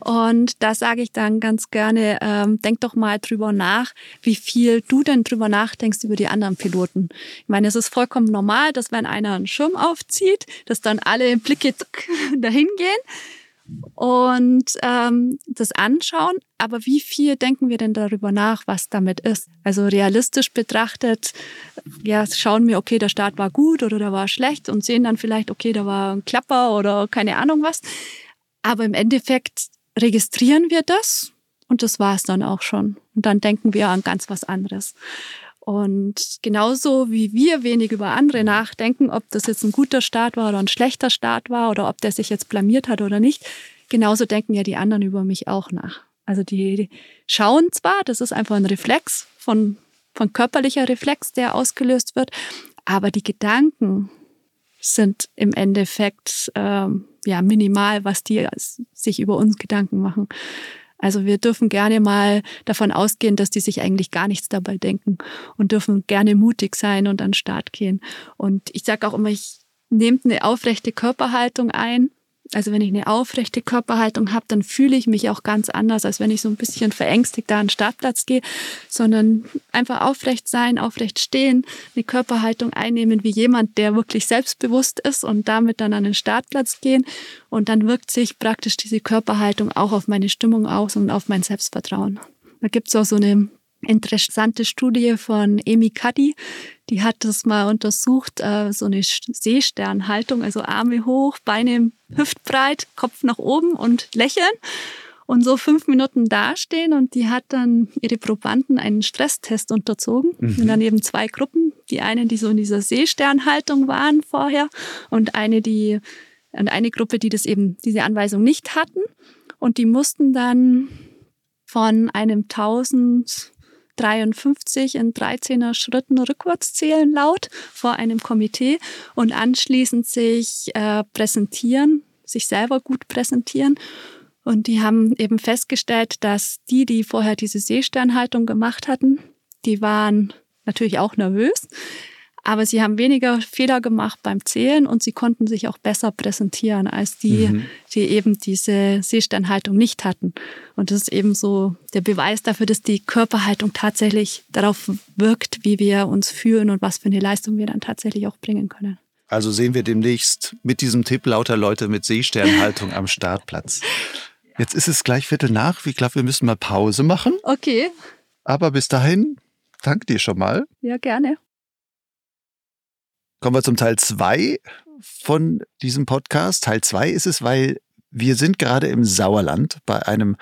Und da sage ich dann ganz gerne, ähm, denk doch mal drüber nach, wie viel du denn drüber nachdenkst über die anderen Piloten. Ich meine, es ist vollkommen normal, dass wenn einer einen Schirm aufzieht, dass dann alle Blicke dahin gehen und ähm, das anschauen. Aber wie viel denken wir denn darüber nach, was damit ist? Also realistisch betrachtet, ja, schauen wir, okay, der Start war gut oder der war schlecht und sehen dann vielleicht, okay, da war ein Klapper oder keine Ahnung was. Aber im Endeffekt registrieren wir das und das war es dann auch schon. Und dann denken wir an ganz was anderes. Und genauso wie wir wenig über andere nachdenken, ob das jetzt ein guter Start war oder ein schlechter Start war oder ob der sich jetzt blamiert hat oder nicht, genauso denken ja die anderen über mich auch nach. Also die schauen zwar, das ist einfach ein Reflex von, von körperlicher Reflex, der ausgelöst wird, aber die Gedanken sind im Endeffekt ähm, ja minimal, was die sich über uns Gedanken machen. Also wir dürfen gerne mal davon ausgehen, dass die sich eigentlich gar nichts dabei denken und dürfen gerne mutig sein und an den Start gehen. Und ich sage auch immer, ich nehmt eine aufrechte Körperhaltung ein also wenn ich eine aufrechte Körperhaltung habe, dann fühle ich mich auch ganz anders, als wenn ich so ein bisschen verängstigt da an den Startplatz gehe, sondern einfach aufrecht sein, aufrecht stehen, eine Körperhaltung einnehmen wie jemand, der wirklich selbstbewusst ist und damit dann an den Startplatz gehen. Und dann wirkt sich praktisch diese Körperhaltung auch auf meine Stimmung aus und auf mein Selbstvertrauen. Da gibt es auch so eine interessante Studie von Amy Cuddy. Die hat das mal untersucht, äh, so eine Seesternhaltung, also Arme hoch, Beine hüftbreit, Kopf nach oben und lächeln und so fünf Minuten dastehen. Und die hat dann ihre Probanden einen Stresstest unterzogen. Mhm. Und dann eben zwei Gruppen. Die eine, die so in dieser Seesternhaltung waren vorher und eine, die, und eine Gruppe, die das eben, diese Anweisung nicht hatten. Und die mussten dann von einem 1000 53 in 13er Schritten rückwärts zählen laut vor einem Komitee und anschließend sich äh, präsentieren, sich selber gut präsentieren. Und die haben eben festgestellt, dass die, die vorher diese Seesternhaltung gemacht hatten, die waren natürlich auch nervös, aber sie haben weniger Fehler gemacht beim Zählen und sie konnten sich auch besser präsentieren als die, mhm. die eben diese Seesternhaltung nicht hatten. Und das ist eben so der Beweis dafür, dass die Körperhaltung tatsächlich darauf wirkt, wie wir uns fühlen und was für eine Leistung wir dann tatsächlich auch bringen können.
Also sehen wir demnächst mit diesem Tipp lauter Leute mit Seesternhaltung am Startplatz. Jetzt ist es gleich Viertel nach. Ich glaube, wir müssen mal Pause machen.
Okay.
Aber bis dahin, danke dir schon mal.
Ja, gerne.
Kommen wir zum Teil 2 von diesem Podcast. Teil 2 ist es, weil wir sind gerade im Sauerland bei einem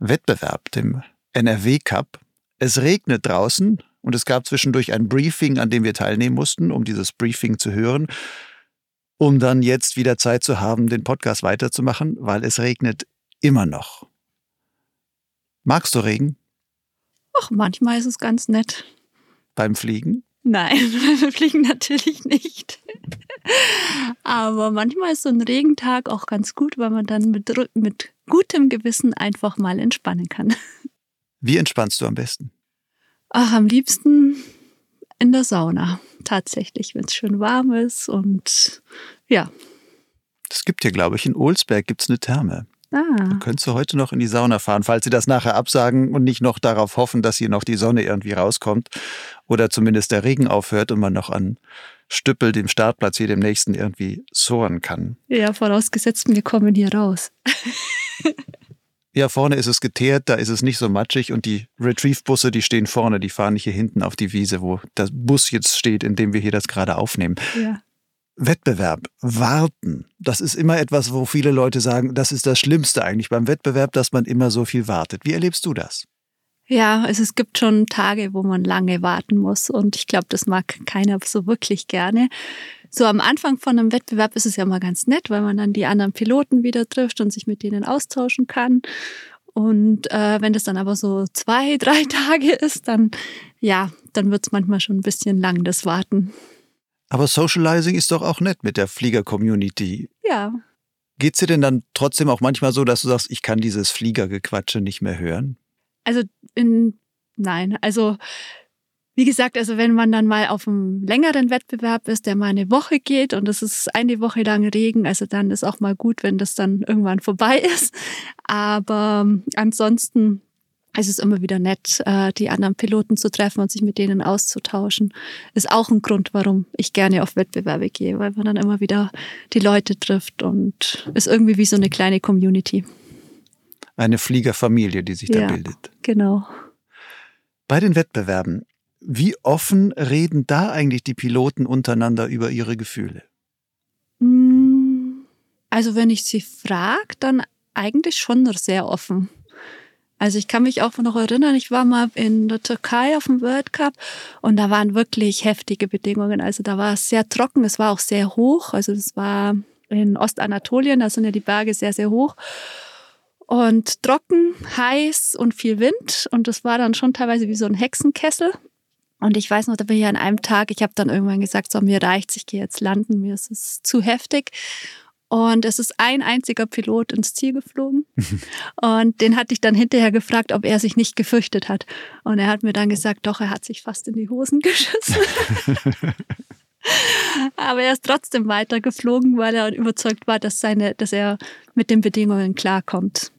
Wettbewerb, dem NRW Cup. Es regnet draußen und es gab zwischendurch ein Briefing, an dem wir teilnehmen mussten, um dieses Briefing zu hören, um dann jetzt wieder Zeit zu haben, den Podcast weiterzumachen, weil es regnet immer noch. Magst du Regen?
Ach, manchmal ist es ganz nett.
Beim Fliegen?
Nein, wir fliegen natürlich nicht. Aber manchmal ist so ein Regentag auch ganz gut, weil man dann mit, mit gutem Gewissen einfach mal entspannen kann.
Wie entspannst du am besten?
Ach, am liebsten in der Sauna. Tatsächlich, wenn es schön warm ist und ja.
Es gibt hier, glaube ich, in Olsberg gibt es eine Therme.
Ah.
Da könntest du heute noch in die Sauna fahren, falls sie das nachher absagen und nicht noch darauf hoffen, dass hier noch die Sonne irgendwie rauskommt oder zumindest der Regen aufhört und man noch an Stüppel, dem Startplatz hier dem nächsten irgendwie sohren kann.
Ja, vorausgesetzt, wir kommen hier raus.
ja, vorne ist es geteert, da ist es nicht so matschig und die Retrieve-Busse, die stehen vorne, die fahren nicht hier hinten auf die Wiese, wo der Bus jetzt steht, in dem wir hier das gerade aufnehmen.
Ja.
Wettbewerb, warten, das ist immer etwas, wo viele Leute sagen, das ist das Schlimmste eigentlich beim Wettbewerb, dass man immer so viel wartet. Wie erlebst du das?
Ja, also es gibt schon Tage, wo man lange warten muss und ich glaube, das mag keiner so wirklich gerne. So am Anfang von einem Wettbewerb ist es ja mal ganz nett, weil man dann die anderen Piloten wieder trifft und sich mit denen austauschen kann. Und äh, wenn das dann aber so zwei, drei Tage ist, dann ja, dann wird es manchmal schon ein bisschen lang, das Warten.
Aber Socializing ist doch auch nett mit der Flieger-Community.
Ja.
Geht's dir denn dann trotzdem auch manchmal so, dass du sagst, ich kann dieses Fliegergequatsche nicht mehr hören?
Also in, nein, also wie gesagt, also wenn man dann mal auf einem längeren Wettbewerb ist, der mal eine Woche geht und es ist eine Woche lang Regen, also dann ist auch mal gut, wenn das dann irgendwann vorbei ist. Aber ansonsten es ist immer wieder nett, äh, die anderen Piloten zu treffen und sich mit denen auszutauschen. Ist auch ein Grund, warum ich gerne auf Wettbewerbe gehe, weil man dann immer wieder die Leute trifft und ist irgendwie wie so eine kleine Community.
Eine Fliegerfamilie, die sich
ja,
da bildet.
Genau.
Bei den Wettbewerben, wie offen reden da eigentlich die Piloten untereinander über ihre Gefühle?
Mm, also wenn ich sie frage, dann eigentlich schon sehr offen. Also ich kann mich auch noch erinnern, ich war mal in der Türkei auf dem World Cup und da waren wirklich heftige Bedingungen. Also da war es sehr trocken, es war auch sehr hoch. Also es war in Ostanatolien, da sind ja die Berge sehr, sehr hoch. Und trocken, heiß und viel Wind. Und das war dann schon teilweise wie so ein Hexenkessel. Und ich weiß noch, da bin ich an einem Tag, ich habe dann irgendwann gesagt, so mir reicht's, ich gehe jetzt landen, mir ist es zu heftig. Und es ist ein einziger Pilot ins Ziel geflogen. Und den hatte ich dann hinterher gefragt, ob er sich nicht gefürchtet hat. Und er hat mir dann gesagt, doch, er hat sich fast in die Hosen geschissen. Aber er ist trotzdem weitergeflogen, weil er überzeugt war, dass, seine, dass er mit den Bedingungen klarkommt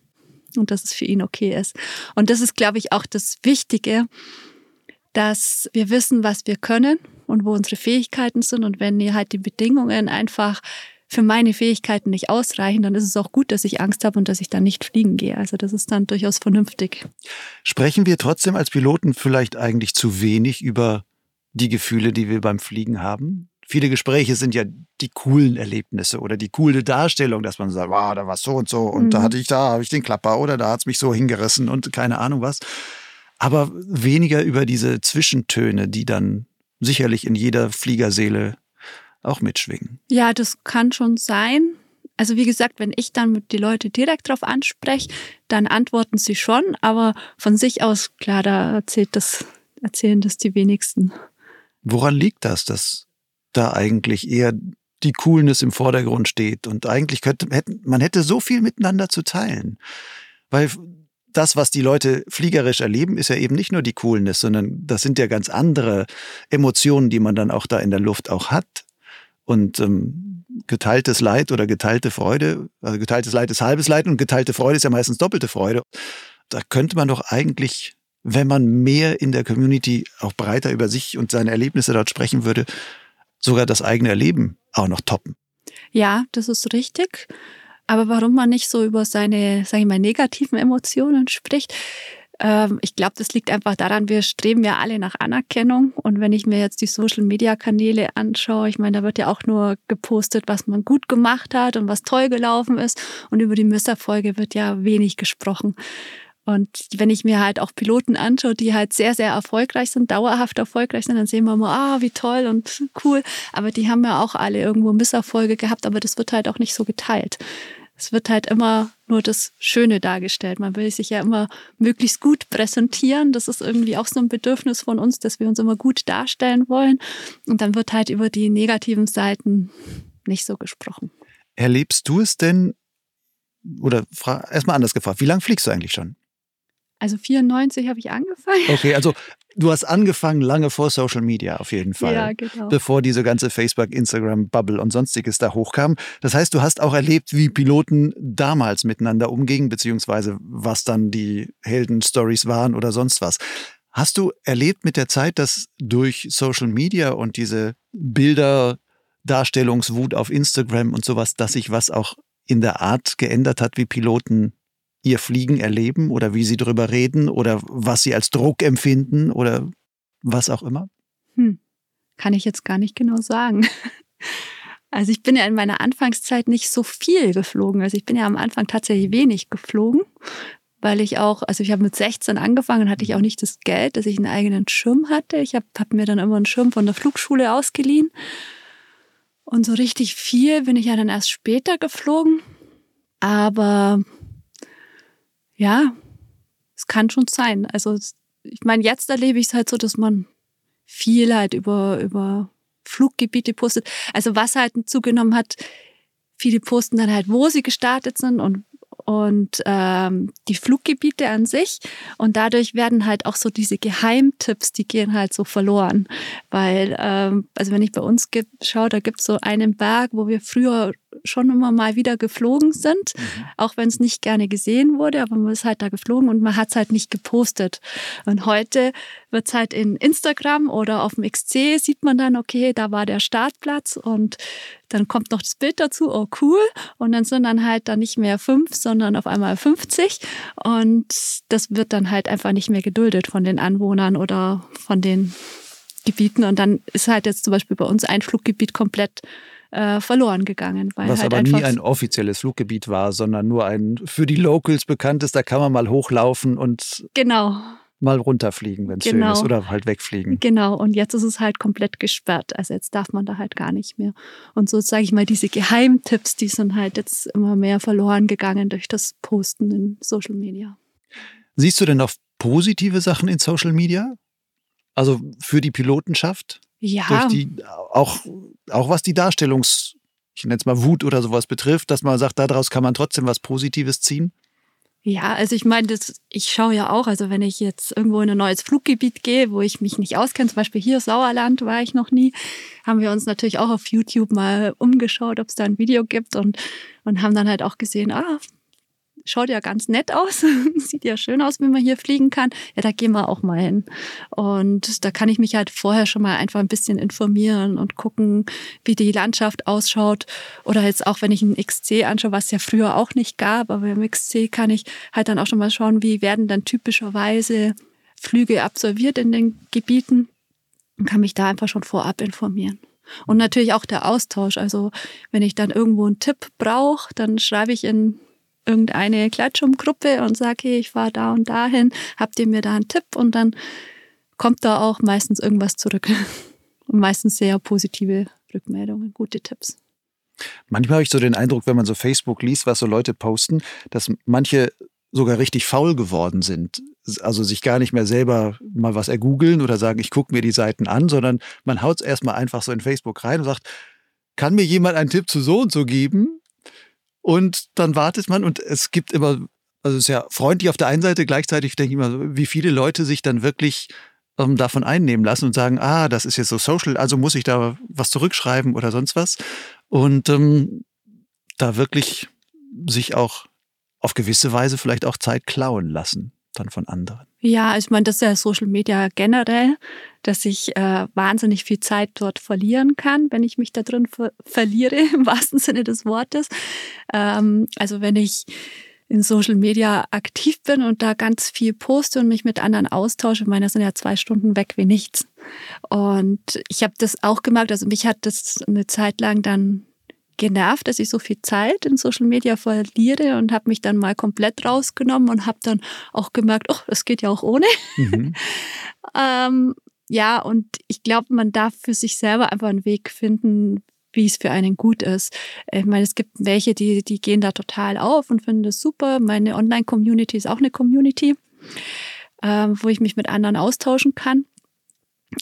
und dass es für ihn okay ist. Und das ist, glaube ich, auch das Wichtige, dass wir wissen, was wir können und wo unsere Fähigkeiten sind. Und wenn halt die Bedingungen einfach für meine Fähigkeiten nicht ausreichen, dann ist es auch gut, dass ich Angst habe und dass ich dann nicht fliegen gehe. Also das ist dann durchaus vernünftig.
Sprechen wir trotzdem als Piloten vielleicht eigentlich zu wenig über die Gefühle, die wir beim Fliegen haben? Viele Gespräche sind ja die coolen Erlebnisse oder die coole Darstellung, dass man sagt, wow, da war so und so und mhm. da hatte ich da, habe ich den Klapper oder da hat es mich so hingerissen und keine Ahnung was. Aber weniger über diese Zwischentöne, die dann sicherlich in jeder Fliegerseele auch mitschwingen.
Ja, das kann schon sein. Also wie gesagt, wenn ich dann die Leute direkt darauf anspreche, dann antworten sie schon, aber von sich aus, klar, da erzählt das, erzählen das die wenigsten.
Woran liegt das, dass da eigentlich eher die Coolness im Vordergrund steht und eigentlich könnte man hätte so viel miteinander zu teilen, weil das, was die Leute fliegerisch erleben, ist ja eben nicht nur die Coolness, sondern das sind ja ganz andere Emotionen, die man dann auch da in der Luft auch hat. Und ähm, geteiltes Leid oder geteilte Freude, also geteiltes Leid ist halbes Leid und geteilte Freude ist ja meistens doppelte Freude. Da könnte man doch eigentlich, wenn man mehr in der Community auch breiter über sich und seine Erlebnisse dort sprechen würde, sogar das eigene Erleben auch noch toppen.
Ja, das ist richtig. Aber warum man nicht so über seine, sage ich mal, negativen Emotionen spricht, ich glaube, das liegt einfach daran, wir streben ja alle nach Anerkennung. Und wenn ich mir jetzt die Social-Media-Kanäle anschaue, ich meine, da wird ja auch nur gepostet, was man gut gemacht hat und was toll gelaufen ist. Und über die Misserfolge wird ja wenig gesprochen. Und wenn ich mir halt auch Piloten anschaue, die halt sehr, sehr erfolgreich sind, dauerhaft erfolgreich sind, dann sehen wir immer, ah, wie toll und cool. Aber die haben ja auch alle irgendwo Misserfolge gehabt, aber das wird halt auch nicht so geteilt es wird halt immer nur das Schöne dargestellt. Man will sich ja immer möglichst gut präsentieren. Das ist irgendwie auch so ein Bedürfnis von uns, dass wir uns immer gut darstellen wollen. Und dann wird halt über die negativen Seiten nicht so gesprochen.
Erlebst du es denn, oder erstmal anders gefragt, wie lange fliegst du eigentlich schon?
Also 94 habe ich angefangen.
Okay, also du hast angefangen lange vor Social Media auf jeden Fall.
Ja, genau.
Bevor diese ganze Facebook, Instagram, Bubble und sonstiges da hochkam. Das heißt, du hast auch erlebt, wie Piloten damals miteinander umgingen, beziehungsweise was dann die Heldenstories waren oder sonst was. Hast du erlebt mit der Zeit, dass durch Social Media und diese Bilder, Darstellungswut auf Instagram und sowas, dass sich was auch in der Art geändert hat, wie Piloten ihr Fliegen erleben oder wie sie darüber reden oder was sie als Druck empfinden oder was auch immer?
Hm. Kann ich jetzt gar nicht genau sagen. Also ich bin ja in meiner Anfangszeit nicht so viel geflogen. Also ich bin ja am Anfang tatsächlich wenig geflogen, weil ich auch, also ich habe mit 16 angefangen, hatte ich auch nicht das Geld, dass ich einen eigenen Schirm hatte. Ich habe hab mir dann immer einen Schirm von der Flugschule ausgeliehen. Und so richtig viel bin ich ja dann erst später geflogen. Aber ja, es kann schon sein. Also ich meine, jetzt erlebe ich es halt so, dass man viel halt über, über Fluggebiete postet. Also was halt zugenommen hat, viele posten dann halt, wo sie gestartet sind und und ähm, die Fluggebiete an sich. Und dadurch werden halt auch so diese Geheimtipps, die gehen halt so verloren. Weil, ähm, also wenn ich bei uns schaue, da gibt es so einen Berg, wo wir früher schon immer mal wieder geflogen sind, mhm. auch wenn es nicht gerne gesehen wurde, aber man ist halt da geflogen und man hat es halt nicht gepostet. Und heute wird es halt in Instagram oder auf dem XC sieht man dann, okay, da war der Startplatz und dann kommt noch das Bild dazu, oh cool. Und dann sind dann halt dann nicht mehr fünf, sondern auf einmal 50. Und das wird dann halt einfach nicht mehr geduldet von den Anwohnern oder von den Gebieten. Und dann ist halt jetzt zum Beispiel bei uns ein Fluggebiet komplett äh, verloren gegangen.
Was halt aber nie ein offizielles Fluggebiet war, sondern nur ein für die Locals bekanntes, da kann man mal hochlaufen und
genau.
mal runterfliegen, wenn es
genau.
schön ist, oder halt wegfliegen.
Genau, und jetzt ist es halt komplett gesperrt. Also jetzt darf man da halt gar nicht mehr. Und so sage ich mal, diese Geheimtipps, die sind halt jetzt immer mehr verloren gegangen durch das Posten in Social Media.
Siehst du denn auch positive Sachen in Social Media? Also für die Pilotenschaft?
Ja.
Durch die, auch, auch was die Darstellungs, ich nenne es mal Wut oder sowas betrifft, dass man sagt, daraus kann man trotzdem was Positives ziehen?
Ja, also ich meine, das, ich schaue ja auch, also wenn ich jetzt irgendwo in ein neues Fluggebiet gehe, wo ich mich nicht auskenne, zum Beispiel hier Sauerland war ich noch nie, haben wir uns natürlich auch auf YouTube mal umgeschaut, ob es da ein Video gibt und, und haben dann halt auch gesehen, ah, schaut ja ganz nett aus, sieht ja schön aus, wenn man hier fliegen kann. Ja, da gehen wir auch mal hin. Und da kann ich mich halt vorher schon mal einfach ein bisschen informieren und gucken, wie die Landschaft ausschaut. Oder jetzt auch, wenn ich ein XC anschaue, was ja früher auch nicht gab, aber im XC kann ich halt dann auch schon mal schauen, wie werden dann typischerweise Flüge absolviert in den Gebieten und kann mich da einfach schon vorab informieren. Und natürlich auch der Austausch. Also wenn ich dann irgendwo einen Tipp brauche, dann schreibe ich in irgendeine Gleitschirmgruppe und sage, hey, ich fahre da und dahin, habt ihr mir da einen Tipp? Und dann kommt da auch meistens irgendwas zurück. Und meistens sehr positive Rückmeldungen, gute Tipps.
Manchmal habe ich so den Eindruck, wenn man so Facebook liest, was so Leute posten, dass manche sogar richtig faul geworden sind. Also sich gar nicht mehr selber mal was ergoogeln oder sagen, ich gucke mir die Seiten an, sondern man haut es erstmal einfach so in Facebook rein und sagt, kann mir jemand einen Tipp zu so und so geben? Und dann wartet man und es gibt immer, also es ist ja freundlich auf der einen Seite, gleichzeitig denke ich immer, wie viele Leute sich dann wirklich ähm, davon einnehmen lassen und sagen, ah, das ist jetzt so social, also muss ich da was zurückschreiben oder sonst was. Und ähm, da wirklich sich auch auf gewisse Weise vielleicht auch Zeit klauen lassen dann von anderen.
Ja, ich meine, das ist ja Social Media generell, dass ich äh, wahnsinnig viel Zeit dort verlieren kann, wenn ich mich da drin ver verliere, im wahrsten Sinne des Wortes. Ähm, also wenn ich in Social Media aktiv bin und da ganz viel poste und mich mit anderen austausche, meine, sind ja zwei Stunden weg wie nichts. Und ich habe das auch gemerkt, also mich hat das eine Zeit lang dann genervt, dass ich so viel Zeit in Social Media verliere und habe mich dann mal komplett rausgenommen und habe dann auch gemerkt, oh, das geht ja auch ohne. Mhm. ähm, ja, und ich glaube, man darf für sich selber einfach einen Weg finden, wie es für einen gut ist. Ich meine, es gibt welche, die, die gehen da total auf und finden das super. Meine Online-Community ist auch eine Community, äh, wo ich mich mit anderen austauschen kann.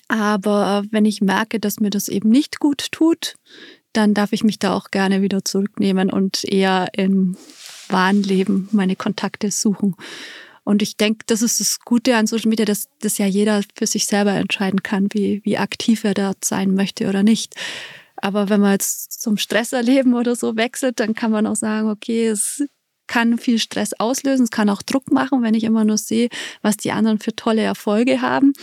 Aber wenn ich merke, dass mir das eben nicht gut tut, dann darf ich mich da auch gerne wieder zurücknehmen und eher im wahren Leben meine Kontakte suchen. Und ich denke, das ist das Gute an Social Media, dass, dass ja jeder für sich selber entscheiden kann, wie, wie aktiv er dort sein möchte oder nicht. Aber wenn man jetzt zum Stresserleben oder so wechselt, dann kann man auch sagen, okay, es kann viel Stress auslösen, es kann auch Druck machen, wenn ich immer nur sehe, was die anderen für tolle Erfolge haben.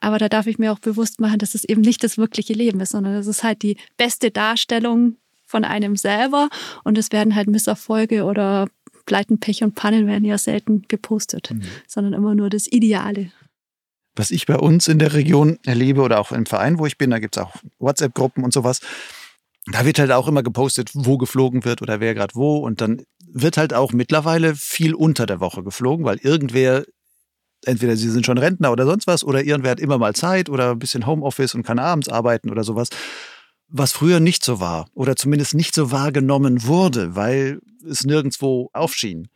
Aber da darf ich mir auch bewusst machen, dass es eben nicht das wirkliche Leben ist, sondern es ist halt die beste Darstellung von einem selber und es werden halt Misserfolge oder Pleiten, Pech und Pannen werden ja selten gepostet, mhm. sondern immer nur das Ideale.
Was ich bei uns in der Region erlebe oder auch im Verein, wo ich bin, da gibt es auch WhatsApp-Gruppen und sowas. Da wird halt auch immer gepostet, wo geflogen wird oder wer gerade wo. Und dann wird halt auch mittlerweile viel unter der Woche geflogen, weil irgendwer entweder sie sind schon Rentner oder sonst was oder irgendwer hat immer mal Zeit oder ein bisschen Homeoffice und kann abends arbeiten oder sowas. Was früher nicht so war oder zumindest nicht so wahrgenommen wurde, weil es nirgendwo aufschien.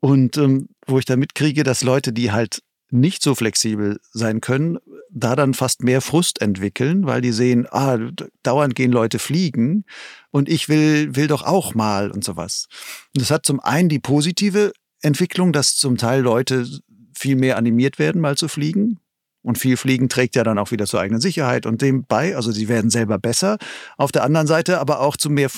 Und ähm, wo ich da mitkriege, dass Leute, die halt nicht so flexibel sein können, da dann fast mehr Frust entwickeln, weil die sehen, ah, dauernd gehen Leute fliegen und ich will, will doch auch mal und sowas. Und das hat zum einen die positive Entwicklung, dass zum Teil Leute viel mehr animiert werden, mal zu fliegen. Und viel Fliegen trägt ja dann auch wieder zur eigenen Sicherheit und dem bei. Also sie werden selber besser. Auf der anderen Seite aber auch zu mehr,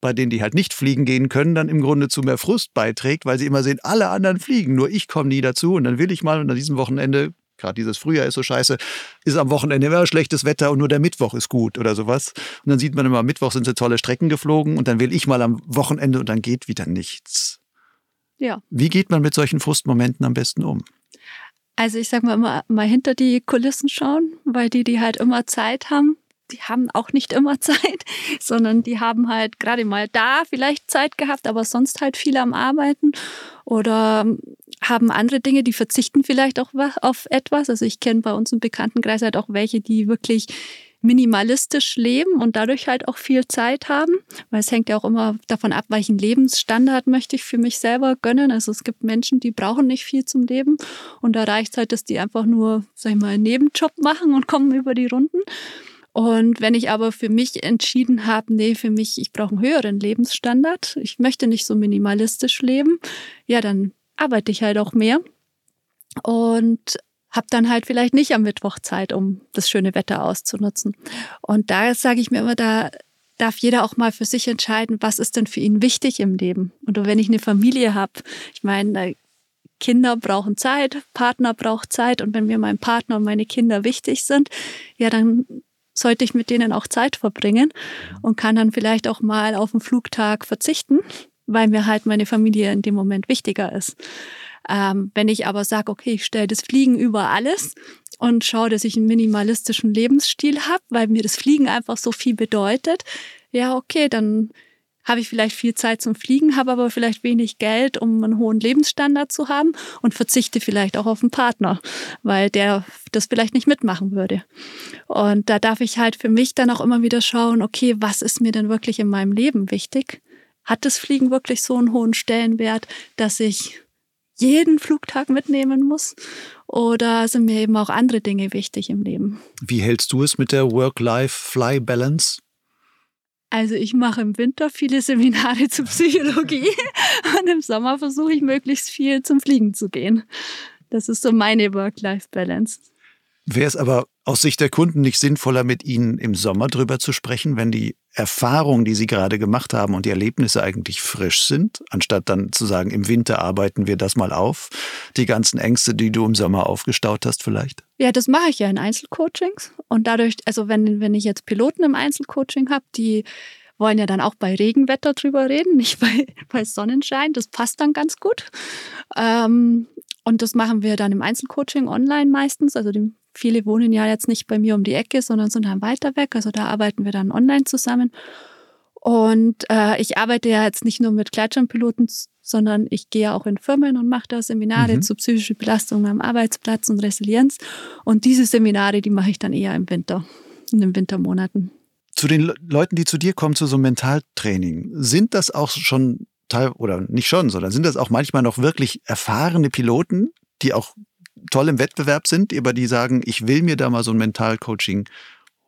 bei denen, die halt nicht fliegen gehen können, dann im Grunde zu mehr Frust beiträgt, weil sie immer sehen, alle anderen fliegen, nur ich komme nie dazu. Und dann will ich mal und an diesem Wochenende gerade dieses Frühjahr ist so scheiße, ist am Wochenende immer schlechtes Wetter und nur der Mittwoch ist gut oder sowas. Und dann sieht man immer, am Mittwoch sind sie tolle Strecken geflogen und dann will ich mal am Wochenende und dann geht wieder nichts.
Ja.
Wie geht man mit solchen Frustmomenten am besten um?
Also ich sag mal immer mal hinter die Kulissen schauen, weil die, die halt immer Zeit haben, die haben auch nicht immer Zeit, sondern die haben halt gerade mal da vielleicht Zeit gehabt, aber sonst halt viel am Arbeiten oder haben andere Dinge, die verzichten vielleicht auch auf etwas. Also ich kenne bei uns im Bekanntenkreis halt auch welche, die wirklich minimalistisch leben und dadurch halt auch viel Zeit haben, weil es hängt ja auch immer davon ab, welchen Lebensstandard möchte ich für mich selber gönnen. Also es gibt Menschen, die brauchen nicht viel zum Leben und da reicht es halt, dass die einfach nur, sag ich mal, einen Nebenjob machen und kommen über die Runden. Und wenn ich aber für mich entschieden habe, nee, für mich, ich brauche einen höheren Lebensstandard, ich möchte nicht so minimalistisch leben, ja, dann arbeite ich halt auch mehr. Und habe dann halt vielleicht nicht am Mittwoch Zeit, um das schöne Wetter auszunutzen. Und da sage ich mir immer, da darf jeder auch mal für sich entscheiden, was ist denn für ihn wichtig im Leben. Und wenn ich eine Familie habe, ich meine, Kinder brauchen Zeit, Partner braucht Zeit und wenn mir mein Partner und meine Kinder wichtig sind, ja, dann sollte ich mit denen auch Zeit verbringen und kann dann vielleicht auch mal auf einen Flugtag verzichten, weil mir halt meine Familie in dem Moment wichtiger ist. Ähm, wenn ich aber sage, okay, ich stelle das Fliegen über alles und schaue, dass ich einen minimalistischen Lebensstil habe, weil mir das Fliegen einfach so viel bedeutet, ja, okay, dann habe ich vielleicht viel Zeit zum Fliegen, habe aber vielleicht wenig Geld, um einen hohen Lebensstandard zu haben und verzichte vielleicht auch auf einen Partner, weil der das vielleicht nicht mitmachen würde. Und da darf ich halt für mich dann auch immer wieder schauen, okay, was ist mir denn wirklich in meinem Leben wichtig? Hat das Fliegen wirklich so einen hohen Stellenwert, dass ich jeden Flugtag mitnehmen muss? Oder sind mir eben auch andere Dinge wichtig im Leben?
Wie hältst du es mit der Work-Life-Fly-Balance?
Also ich mache im Winter viele Seminare zur Psychologie und im Sommer versuche ich möglichst viel zum Fliegen zu gehen. Das ist so meine Work-Life-Balance.
Wäre es aber aus Sicht der Kunden nicht sinnvoller, mit Ihnen im Sommer drüber zu sprechen, wenn die Erfahrungen, die Sie gerade gemacht haben und die Erlebnisse eigentlich frisch sind, anstatt dann zu sagen, im Winter arbeiten wir das mal auf, die ganzen Ängste, die du im Sommer aufgestaut hast vielleicht?
Ja, das mache ich ja in Einzelcoachings und dadurch, also wenn, wenn ich jetzt Piloten im Einzelcoaching habe, die wollen ja dann auch bei Regenwetter drüber reden, nicht bei, bei Sonnenschein. Das passt dann ganz gut. Ähm, und das machen wir dann im Einzelcoaching online meistens. Also die Viele wohnen ja jetzt nicht bei mir um die Ecke, sondern sind dann weiter weg. Also da arbeiten wir dann online zusammen. Und äh, ich arbeite ja jetzt nicht nur mit Gleitschirmpiloten, sondern ich gehe auch in Firmen und mache da Seminare mhm. zu psychischer Belastung am Arbeitsplatz und Resilienz. Und diese Seminare, die mache ich dann eher im Winter, in den Wintermonaten.
Zu den Leuten, die zu dir kommen, zu so einem Mentaltraining, sind das auch schon Teil, oder nicht schon, sondern sind das auch manchmal noch wirklich erfahrene Piloten, die auch toll im Wettbewerb sind, aber die sagen, ich will mir da mal so ein Mentalcoaching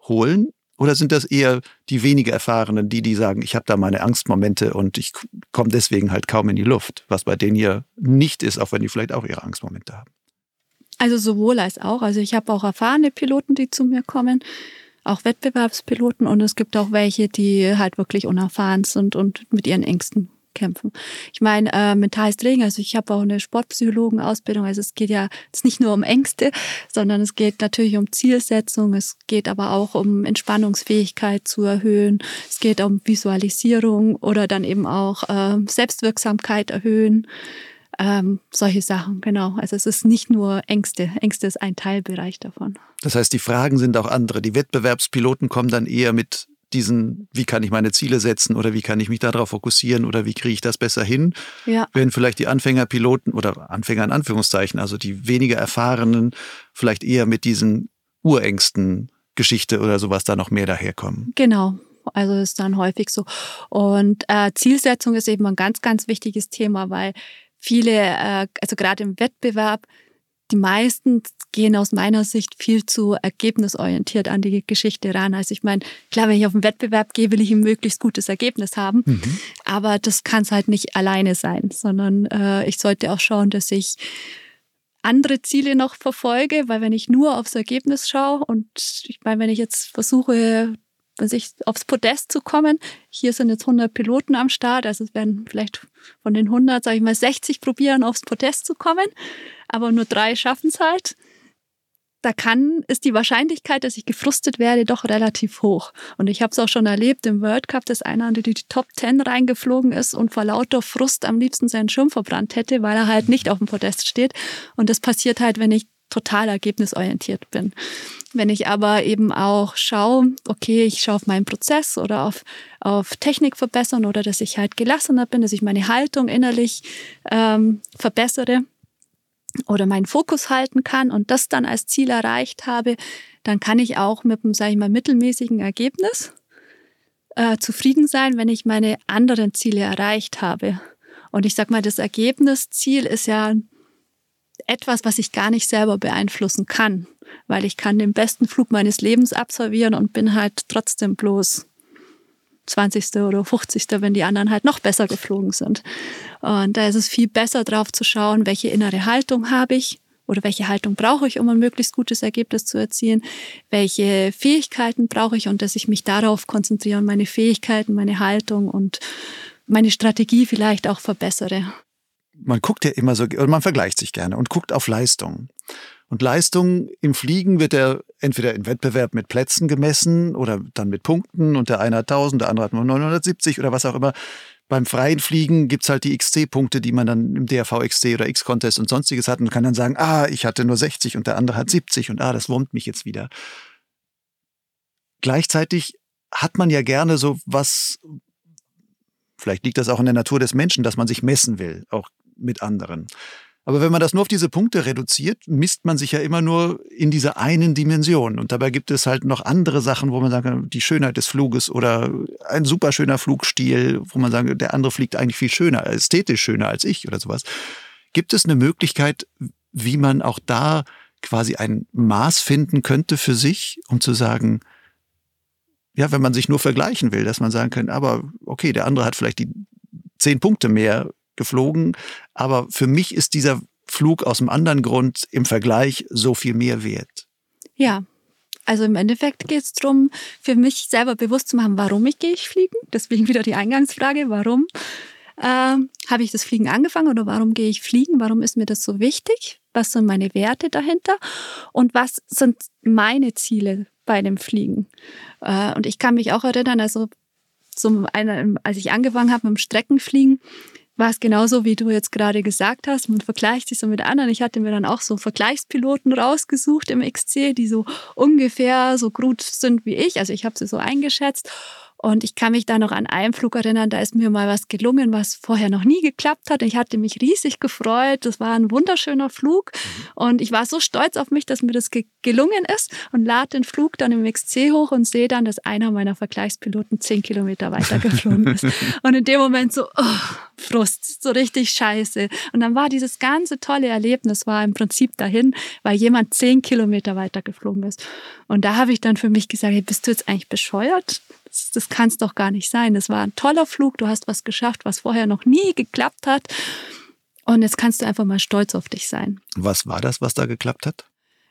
holen? Oder sind das eher die weniger Erfahrenen, die, die sagen, ich habe da meine Angstmomente und ich komme deswegen halt kaum in die Luft, was bei denen hier nicht ist, auch wenn die vielleicht auch ihre Angstmomente haben?
Also sowohl als auch. Also ich habe auch erfahrene Piloten, die zu mir kommen, auch Wettbewerbspiloten und es gibt auch welche, die halt wirklich unerfahren sind und mit ihren Ängsten kämpfen. Ich meine, äh, mentales Training, also ich habe auch eine Sportpsychologenausbildung, also es geht ja jetzt nicht nur um Ängste, sondern es geht natürlich um Zielsetzung, es geht aber auch um Entspannungsfähigkeit zu erhöhen, es geht um Visualisierung oder dann eben auch äh, Selbstwirksamkeit erhöhen. Ähm, solche Sachen, genau. Also es ist nicht nur Ängste. Ängste ist ein Teilbereich davon.
Das heißt, die Fragen sind auch andere. Die Wettbewerbspiloten kommen dann eher mit diesen, wie kann ich meine Ziele setzen oder wie kann ich mich darauf fokussieren oder wie kriege ich das besser hin? Ja. Wenn vielleicht die Anfängerpiloten oder Anfänger in Anführungszeichen, also die weniger erfahrenen, vielleicht eher mit diesen Urängsten Geschichte oder sowas da noch mehr daherkommen.
Genau. Also ist dann häufig so. Und äh, Zielsetzung ist eben ein ganz, ganz wichtiges Thema, weil viele, äh, also gerade im Wettbewerb, die meisten gehen aus meiner Sicht viel zu ergebnisorientiert an die Geschichte ran. Also ich meine, klar, wenn ich auf einen Wettbewerb gehe, will ich ein möglichst gutes Ergebnis haben. Mhm. Aber das kann es halt nicht alleine sein, sondern äh, ich sollte auch schauen, dass ich andere Ziele noch verfolge, weil wenn ich nur aufs Ergebnis schaue und ich meine, wenn ich jetzt versuche, sich aufs Podest zu kommen. Hier sind jetzt 100 Piloten am Start, also es werden vielleicht von den 100, sage ich mal, 60 probieren, aufs Podest zu kommen, aber nur drei schaffen es halt. Da kann, ist die Wahrscheinlichkeit, dass ich gefrustet werde, doch relativ hoch. Und ich habe es auch schon erlebt im World Cup, dass einer in die Top 10 reingeflogen ist und vor lauter Frust am liebsten seinen Schirm verbrannt hätte, weil er halt nicht auf dem Podest steht. Und das passiert halt, wenn ich total ergebnisorientiert bin. Wenn ich aber eben auch schaue, okay, ich schaue auf meinen Prozess oder auf, auf Technik verbessern oder dass ich halt gelassener bin, dass ich meine Haltung innerlich ähm, verbessere oder meinen Fokus halten kann und das dann als Ziel erreicht habe, dann kann ich auch mit einem, sage ich mal, mittelmäßigen Ergebnis äh, zufrieden sein, wenn ich meine anderen Ziele erreicht habe. Und ich sag mal, das Ergebnisziel ist ja etwas, was ich gar nicht selber beeinflussen kann, weil ich kann den besten Flug meines Lebens absolvieren und bin halt trotzdem bloß 20. oder 50. wenn die anderen halt noch besser geflogen sind. Und da ist es viel besser drauf zu schauen, welche innere Haltung habe ich oder welche Haltung brauche ich, um ein möglichst gutes Ergebnis zu erzielen, welche Fähigkeiten brauche ich und dass ich mich darauf konzentriere und meine Fähigkeiten, meine Haltung und meine Strategie vielleicht auch verbessere
man guckt ja immer so, man vergleicht sich gerne und guckt auf Leistung. Und Leistung im Fliegen wird ja entweder im Wettbewerb mit Plätzen gemessen oder dann mit Punkten und der eine hat 1000, der andere hat nur 970 oder was auch immer. Beim freien Fliegen gibt's halt die XC-Punkte, die man dann im DRV XC oder X-Contest und sonstiges hat und kann dann sagen, ah, ich hatte nur 60 und der andere hat 70 und ah, das wurmt mich jetzt wieder. Gleichzeitig hat man ja gerne so was, vielleicht liegt das auch in der Natur des Menschen, dass man sich messen will, auch mit anderen. Aber wenn man das nur auf diese Punkte reduziert, misst man sich ja immer nur in dieser einen Dimension. Und dabei gibt es halt noch andere Sachen, wo man sagen kann, die Schönheit des Fluges oder ein super schöner Flugstil, wo man sagt, der andere fliegt eigentlich viel schöner, ästhetisch schöner als ich oder sowas. Gibt es eine Möglichkeit, wie man auch da quasi ein Maß finden könnte für sich, um zu sagen, ja, wenn man sich nur vergleichen will, dass man sagen kann, aber okay, der andere hat vielleicht die zehn Punkte mehr geflogen. Aber für mich ist dieser Flug aus einem anderen Grund im Vergleich so viel mehr wert.
Ja, also im Endeffekt geht es darum, für mich selber bewusst zu machen, warum ich gehe ich fliegen. Deswegen wieder die Eingangsfrage, warum äh, habe ich das Fliegen angefangen oder warum gehe ich fliegen? Warum ist mir das so wichtig? Was sind meine Werte dahinter? Und was sind meine Ziele bei dem Fliegen? Äh, und ich kann mich auch erinnern, also zum einen, als ich angefangen habe mit dem Streckenfliegen, war es genauso, wie du jetzt gerade gesagt hast. Man vergleicht sich so mit anderen. Ich hatte mir dann auch so Vergleichspiloten rausgesucht im XC, die so ungefähr so gut sind wie ich. Also ich habe sie so eingeschätzt. Und ich kann mich da noch an einen Flug erinnern, da ist mir mal was gelungen, was vorher noch nie geklappt hat. Ich hatte mich riesig gefreut. Das war ein wunderschöner Flug. Mhm. Und ich war so stolz auf mich, dass mir das ge gelungen ist und lade den Flug dann im XC hoch und sehe dann, dass einer meiner Vergleichspiloten zehn Kilometer weiter geflogen ist. und in dem Moment so, oh, Frust, so richtig scheiße. Und dann war dieses ganze tolle Erlebnis, war im Prinzip dahin, weil jemand zehn Kilometer weiter geflogen ist. Und da habe ich dann für mich gesagt, hey, bist du jetzt eigentlich bescheuert? Das, das kann es doch gar nicht sein. Das war ein toller Flug, du hast was geschafft, was vorher noch nie geklappt hat. Und jetzt kannst du einfach mal stolz auf dich sein.
Was war das, was da geklappt hat?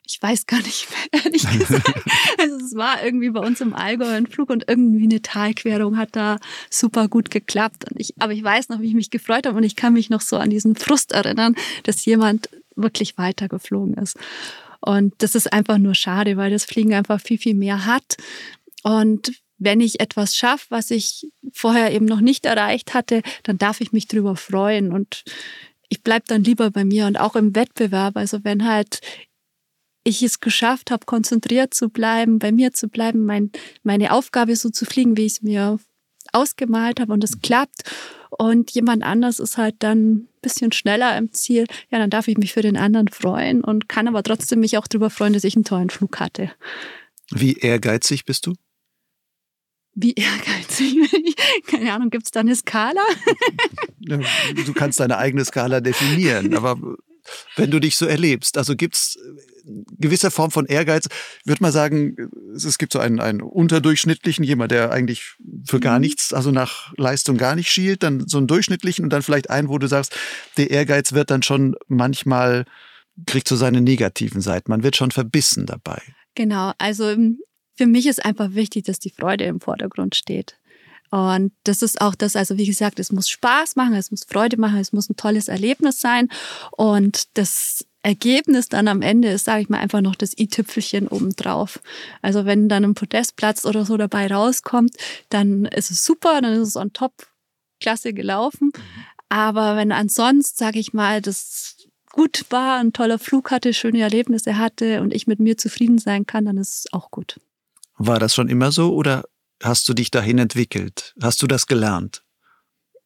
Ich weiß gar nicht mehr, ehrlich gesagt. Also es war irgendwie bei uns im Allgäu ein Flug und irgendwie eine Talquerung hat da super gut geklappt. Und ich, aber ich weiß noch, wie ich mich gefreut habe und ich kann mich noch so an diesen Frust erinnern, dass jemand wirklich weitergeflogen ist. Und das ist einfach nur schade, weil das Fliegen einfach viel, viel mehr hat. Und wenn ich etwas schaffe, was ich vorher eben noch nicht erreicht hatte, dann darf ich mich drüber freuen und ich bleibe dann lieber bei mir und auch im Wettbewerb. Also wenn halt ich es geschafft habe, konzentriert zu bleiben, bei mir zu bleiben, mein, meine Aufgabe so zu fliegen, wie ich es mir ausgemalt habe und es klappt und jemand anders ist halt dann ein bisschen schneller im Ziel, ja, dann darf ich mich für den anderen freuen und kann aber trotzdem mich auch darüber freuen, dass ich einen tollen Flug hatte.
Wie ehrgeizig bist du?
Wie ehrgeizig? Keine Ahnung, gibt es da eine Skala?
du kannst deine eigene Skala definieren, aber wenn du dich so erlebst, also gibt es gewisser Form von Ehrgeiz, würde man sagen, es gibt so einen, einen unterdurchschnittlichen, jemand, der eigentlich für gar mhm. nichts, also nach Leistung gar nicht schielt, dann so einen durchschnittlichen und dann vielleicht einen, wo du sagst, der Ehrgeiz wird dann schon manchmal, kriegt so seine negativen Seiten. Man wird schon verbissen dabei.
Genau, also für mich ist einfach wichtig, dass die Freude im Vordergrund steht. Und das ist auch das, also wie gesagt, es muss Spaß machen, es muss Freude machen, es muss ein tolles Erlebnis sein. Und das Ergebnis dann am Ende ist, sage ich mal, einfach noch das i-Tüpfelchen obendrauf. Also wenn dann ein Podestplatz oder so dabei rauskommt, dann ist es super, dann ist es on top klasse gelaufen. Aber wenn ansonsten, sage ich mal, das gut war, ein toller Flug hatte, schöne Erlebnisse hatte und ich mit mir zufrieden sein kann, dann ist es auch gut.
War das schon immer so oder hast du dich dahin entwickelt? Hast du das gelernt?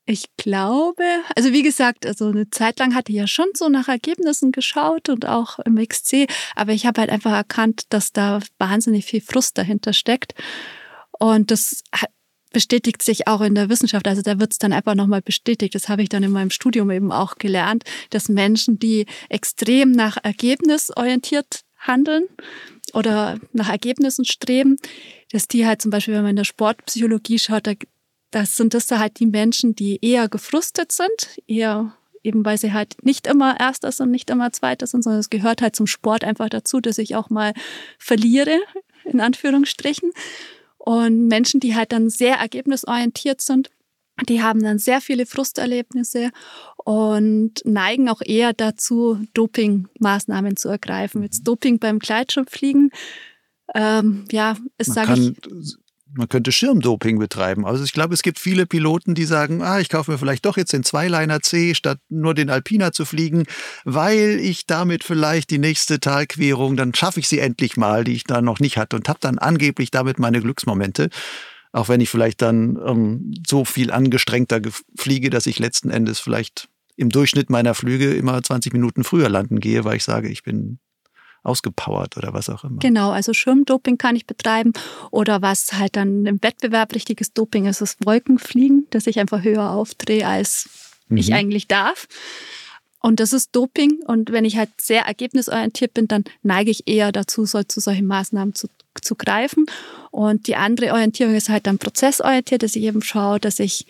Ich glaube, also wie gesagt, also eine Zeit lang hatte ich ja schon so nach Ergebnissen geschaut und auch im XC, aber ich habe halt einfach erkannt, dass da wahnsinnig viel Frust dahinter steckt. Und das bestätigt sich auch in der Wissenschaft. Also da wird es dann einfach nochmal bestätigt. Das habe ich dann in meinem Studium eben auch gelernt, dass Menschen, die extrem nach Ergebnis orientiert handeln oder nach Ergebnissen streben, dass die halt zum Beispiel, wenn man in der Sportpsychologie schaut, da, das sind das da halt die Menschen, die eher gefrustet sind, eher eben weil sie halt nicht immer Erster sind, nicht immer Zweiter sind, sondern es gehört halt zum Sport einfach dazu, dass ich auch mal verliere, in Anführungsstrichen. Und Menschen, die halt dann sehr ergebnisorientiert sind, die haben dann sehr viele Frusterlebnisse und neigen auch eher dazu, Dopingmaßnahmen zu ergreifen. Jetzt Doping beim Gleitschirmfliegen, ähm, ja, ist, sage ich.
Man könnte Schirmdoping betreiben. Also ich glaube, es gibt viele Piloten, die sagen, ah, ich kaufe mir vielleicht doch jetzt den Zweiliner C, statt nur den Alpina zu fliegen, weil ich damit vielleicht die nächste Talquerung, dann schaffe ich sie endlich mal, die ich da noch nicht hatte und habe dann angeblich damit meine Glücksmomente auch wenn ich vielleicht dann ähm, so viel angestrengter fliege, dass ich letzten Endes vielleicht im Durchschnitt meiner Flüge immer 20 Minuten früher landen gehe, weil ich sage, ich bin ausgepowert oder was auch immer.
Genau, also Schirmdoping kann ich betreiben oder was halt dann im Wettbewerb richtiges Doping ist, ist Wolkenfliegen, dass ich einfach höher aufdrehe, als mhm. ich eigentlich darf. Und das ist Doping. Und wenn ich halt sehr ergebnisorientiert bin, dann neige ich eher dazu, so, zu solchen Maßnahmen zu, zu greifen. Und die andere Orientierung ist halt dann prozessorientiert, dass ich eben schaue, dass ich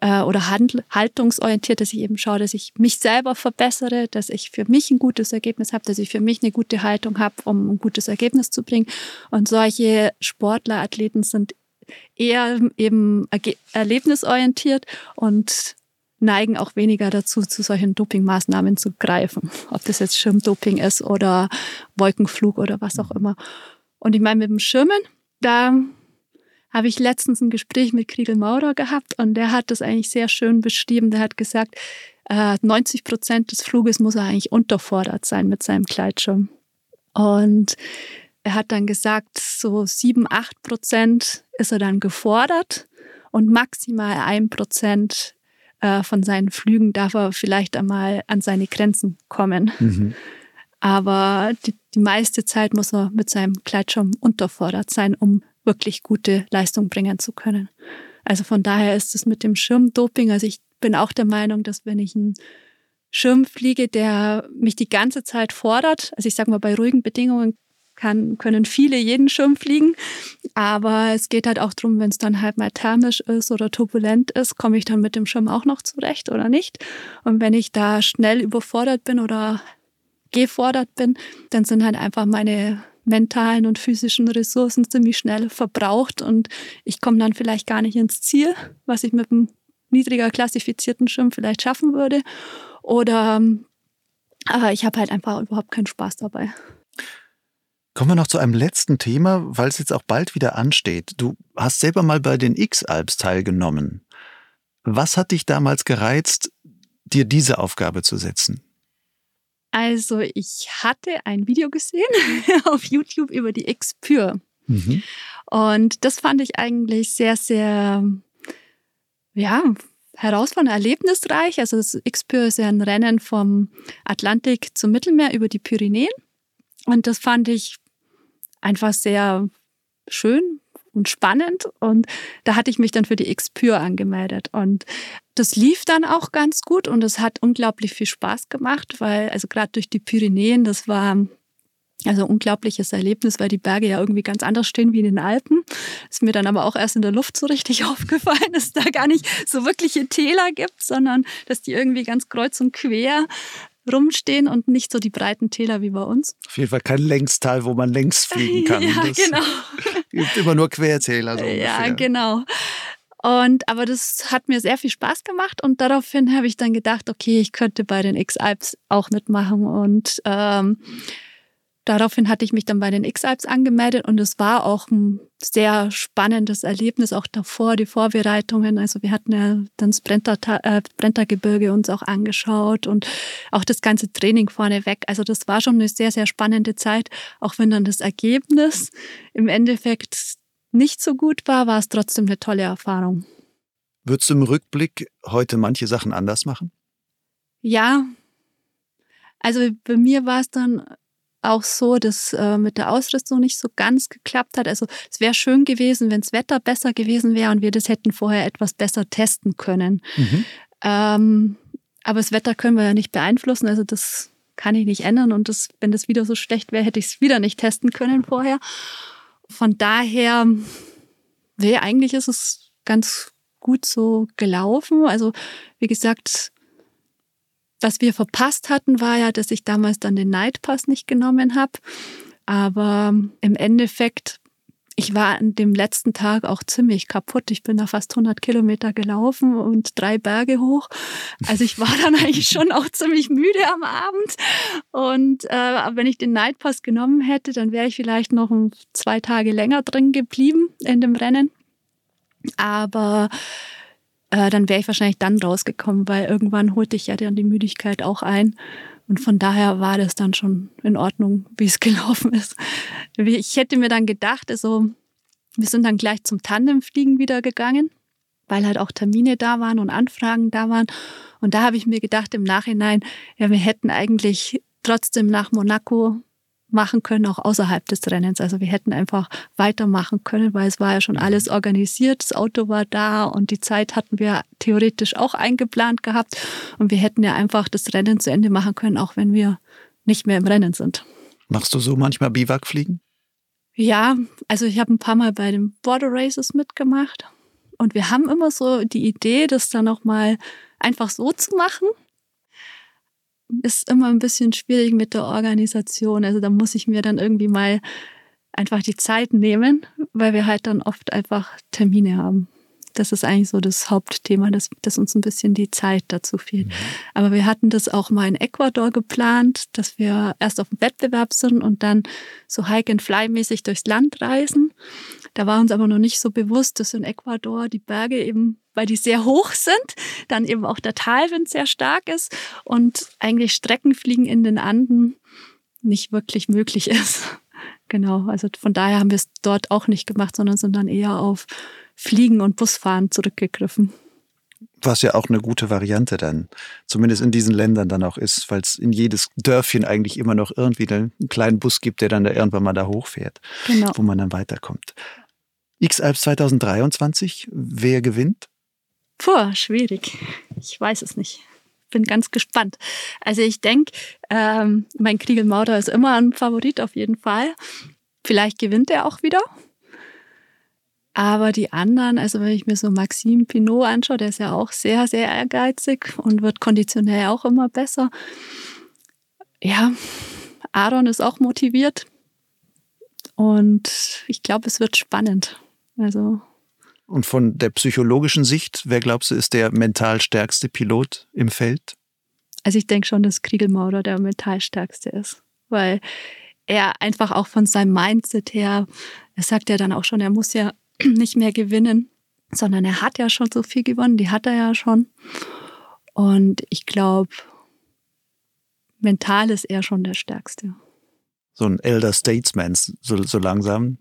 äh, oder haltungsorientiert, dass ich eben schaue, dass ich mich selber verbessere, dass ich für mich ein gutes Ergebnis habe, dass ich für mich eine gute Haltung habe, um ein gutes Ergebnis zu bringen. Und solche Sportler, Athleten sind eher eben erlebnisorientiert und neigen auch weniger dazu, zu solchen Dopingmaßnahmen zu greifen. Ob das jetzt Schirmdoping ist oder Wolkenflug oder was auch immer. Und ich meine, mit dem Schirmen, da habe ich letztens ein Gespräch mit Kriegel Maurer gehabt und der hat das eigentlich sehr schön beschrieben. Der hat gesagt, 90 äh, Prozent des Fluges muss er eigentlich unterfordert sein mit seinem Gleitschirm. Und er hat dann gesagt, so sieben, acht Prozent ist er dann gefordert und maximal ein Prozent äh, von seinen Flügen darf er vielleicht einmal an seine Grenzen kommen. Mhm. Aber die, die meiste Zeit muss er mit seinem Gleitschirm unterfordert sein, um wirklich gute Leistung bringen zu können. Also von daher ist es mit dem Schirmdoping, also ich bin auch der Meinung, dass wenn ich einen Schirm fliege, der mich die ganze Zeit fordert, also ich sage mal, bei ruhigen Bedingungen kann, können viele jeden Schirm fliegen. Aber es geht halt auch darum, wenn es dann halt mal thermisch ist oder turbulent ist, komme ich dann mit dem Schirm auch noch zurecht oder nicht. Und wenn ich da schnell überfordert bin oder gefordert bin, dann sind halt einfach meine mentalen und physischen Ressourcen ziemlich schnell verbraucht und ich komme dann vielleicht gar nicht ins Ziel, was ich mit einem niedriger klassifizierten Schirm vielleicht schaffen würde. Oder äh, ich habe halt einfach überhaupt keinen Spaß dabei.
Kommen wir noch zu einem letzten Thema, weil es jetzt auch bald wieder ansteht. Du hast selber mal bei den X-Alps teilgenommen. Was hat dich damals gereizt, dir diese Aufgabe zu setzen?
Also ich hatte ein Video gesehen auf YouTube über die X-Pure. Mhm. Und das fand ich eigentlich sehr, sehr, ja, herausfordernd, erlebnisreich. Also das X-Pure ist ja ein Rennen vom Atlantik zum Mittelmeer über die Pyrenäen. Und das fand ich einfach sehr schön und spannend. Und da hatte ich mich dann für die Xpure angemeldet. Und das lief dann auch ganz gut und es hat unglaublich viel Spaß gemacht, weil, also gerade durch die Pyrenäen, das war also unglaubliches Erlebnis, weil die Berge ja irgendwie ganz anders stehen wie in den Alpen. Ist mir dann aber auch erst in der Luft so richtig aufgefallen, dass es da gar nicht so wirkliche Täler gibt, sondern dass die irgendwie ganz kreuz und quer rumstehen und nicht so die breiten Täler wie bei uns.
Auf jeden Fall kein Längstal, wo man längs fliegen kann.
ja,
das
genau.
Gibt immer nur Quertäler. So
ja, genau. Und aber das hat mir sehr viel Spaß gemacht und daraufhin habe ich dann gedacht, okay, ich könnte bei den X-Alps auch mitmachen und ähm, daraufhin hatte ich mich dann bei den X-Alps angemeldet und es war auch ein sehr spannendes Erlebnis, auch davor, die Vorbereitungen. Also wir hatten ja dann das Brenter, äh, Brentergebirge uns auch angeschaut und auch das ganze Training vorneweg. Also das war schon eine sehr, sehr spannende Zeit, auch wenn dann das Ergebnis im Endeffekt nicht so gut war, war es trotzdem eine tolle Erfahrung.
Würdest du im Rückblick heute manche Sachen anders machen?
Ja. Also bei mir war es dann auch so, dass äh, mit der Ausrüstung nicht so ganz geklappt hat. Also es wäre schön gewesen, wenn das Wetter besser gewesen wäre und wir das hätten vorher etwas besser testen können. Mhm. Ähm, aber das Wetter können wir ja nicht beeinflussen, also das kann ich nicht ändern. Und das, wenn das wieder so schlecht wäre, hätte ich es wieder nicht testen können vorher. Von daher, nee, eigentlich ist es ganz gut so gelaufen. Also wie gesagt, was wir verpasst hatten, war ja, dass ich damals dann den Nightpass nicht genommen habe. Aber im Endeffekt, ich war an dem letzten Tag auch ziemlich kaputt. Ich bin da fast 100 Kilometer gelaufen und drei Berge hoch. Also ich war dann eigentlich schon auch ziemlich müde am Abend. Und äh, wenn ich den Nightpass genommen hätte, dann wäre ich vielleicht noch zwei Tage länger drin geblieben in dem Rennen. Aber äh, dann wäre ich wahrscheinlich dann rausgekommen, weil irgendwann holte ich ja dann die Müdigkeit auch ein. Und von daher war das dann schon in Ordnung, wie es gelaufen ist. Ich hätte mir dann gedacht, also wir sind dann gleich zum Tandemfliegen wieder gegangen, weil halt auch Termine da waren und Anfragen da waren. Und da habe ich mir gedacht im Nachhinein, ja, wir hätten eigentlich trotzdem nach Monaco machen können, auch außerhalb des Rennens. Also wir hätten einfach weitermachen können, weil es war ja schon mhm. alles organisiert, das Auto war da und die Zeit hatten wir theoretisch auch eingeplant gehabt und wir hätten ja einfach das Rennen zu Ende machen können, auch wenn wir nicht mehr im Rennen sind.
Machst du so manchmal Biwakfliegen?
Ja, also ich habe ein paar Mal bei den Border Races mitgemacht und wir haben immer so die Idee, das dann auch mal einfach so zu machen ist immer ein bisschen schwierig mit der Organisation. Also da muss ich mir dann irgendwie mal einfach die Zeit nehmen, weil wir halt dann oft einfach Termine haben. Das ist eigentlich so das Hauptthema, dass, dass uns ein bisschen die Zeit dazu fehlt. Mhm. Aber wir hatten das auch mal in Ecuador geplant, dass wir erst auf dem Wettbewerb sind und dann so Hike-and-Fly-mäßig durchs Land reisen. Da war uns aber noch nicht so bewusst, dass in Ecuador die Berge eben weil die sehr hoch sind, dann eben auch der Talwind sehr stark ist und eigentlich Streckenfliegen in den Anden nicht wirklich möglich ist. Genau, also von daher haben wir es dort auch nicht gemacht, sondern sind dann eher auf Fliegen und Busfahren zurückgegriffen.
Was ja auch eine gute Variante dann, zumindest in diesen Ländern dann auch ist, weil es in jedes Dörfchen eigentlich immer noch irgendwie einen kleinen Bus gibt, der dann da irgendwann mal da hochfährt, genau. wo man dann weiterkommt. X-Alps 2023, wer gewinnt?
Puh, schwierig. Ich weiß es nicht. Bin ganz gespannt. Also ich denke, ähm, mein Kriegel Mauder ist immer ein Favorit auf jeden Fall. Vielleicht gewinnt er auch wieder. Aber die anderen, also wenn ich mir so Maxime Pinot anschaue, der ist ja auch sehr, sehr ehrgeizig und wird konditionell auch immer besser. Ja, Aaron ist auch motiviert. Und ich glaube, es wird spannend. Also.
Und von der psychologischen Sicht, wer glaubst du, ist der mental stärkste Pilot im Feld?
Also ich denke schon, dass Kriegelmaurer der mental stärkste ist. Weil er einfach auch von seinem Mindset her, er sagt ja dann auch schon, er muss ja nicht mehr gewinnen, sondern er hat ja schon so viel gewonnen, die hat er ja schon. Und ich glaube, mental ist er schon der Stärkste.
So ein Elder Statesman, so, so langsam,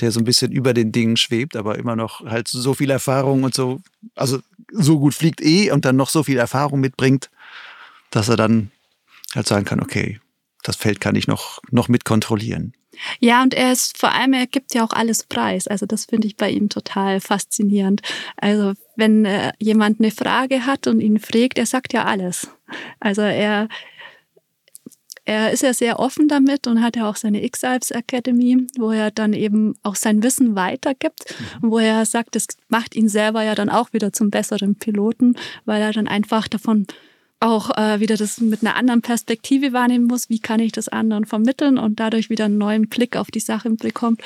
der so ein bisschen über den Dingen schwebt, aber immer noch halt so viel Erfahrung und so, also so gut fliegt eh und dann noch so viel Erfahrung mitbringt, dass er dann halt sagen kann, okay, das Feld kann ich noch, noch mit kontrollieren.
Ja, und er ist vor allem, er gibt ja auch alles preis. Also das finde ich bei ihm total faszinierend. Also wenn äh, jemand eine Frage hat und ihn fragt, er sagt ja alles. Also er, er ist ja sehr offen damit und hat ja auch seine X-Alps Academy, wo er dann eben auch sein Wissen weitergibt mhm. und wo er sagt, das macht ihn selber ja dann auch wieder zum besseren Piloten, weil er dann einfach davon auch äh, wieder das mit einer anderen Perspektive wahrnehmen muss, wie kann ich das anderen vermitteln und dadurch wieder einen neuen Blick auf die Sache bekommt.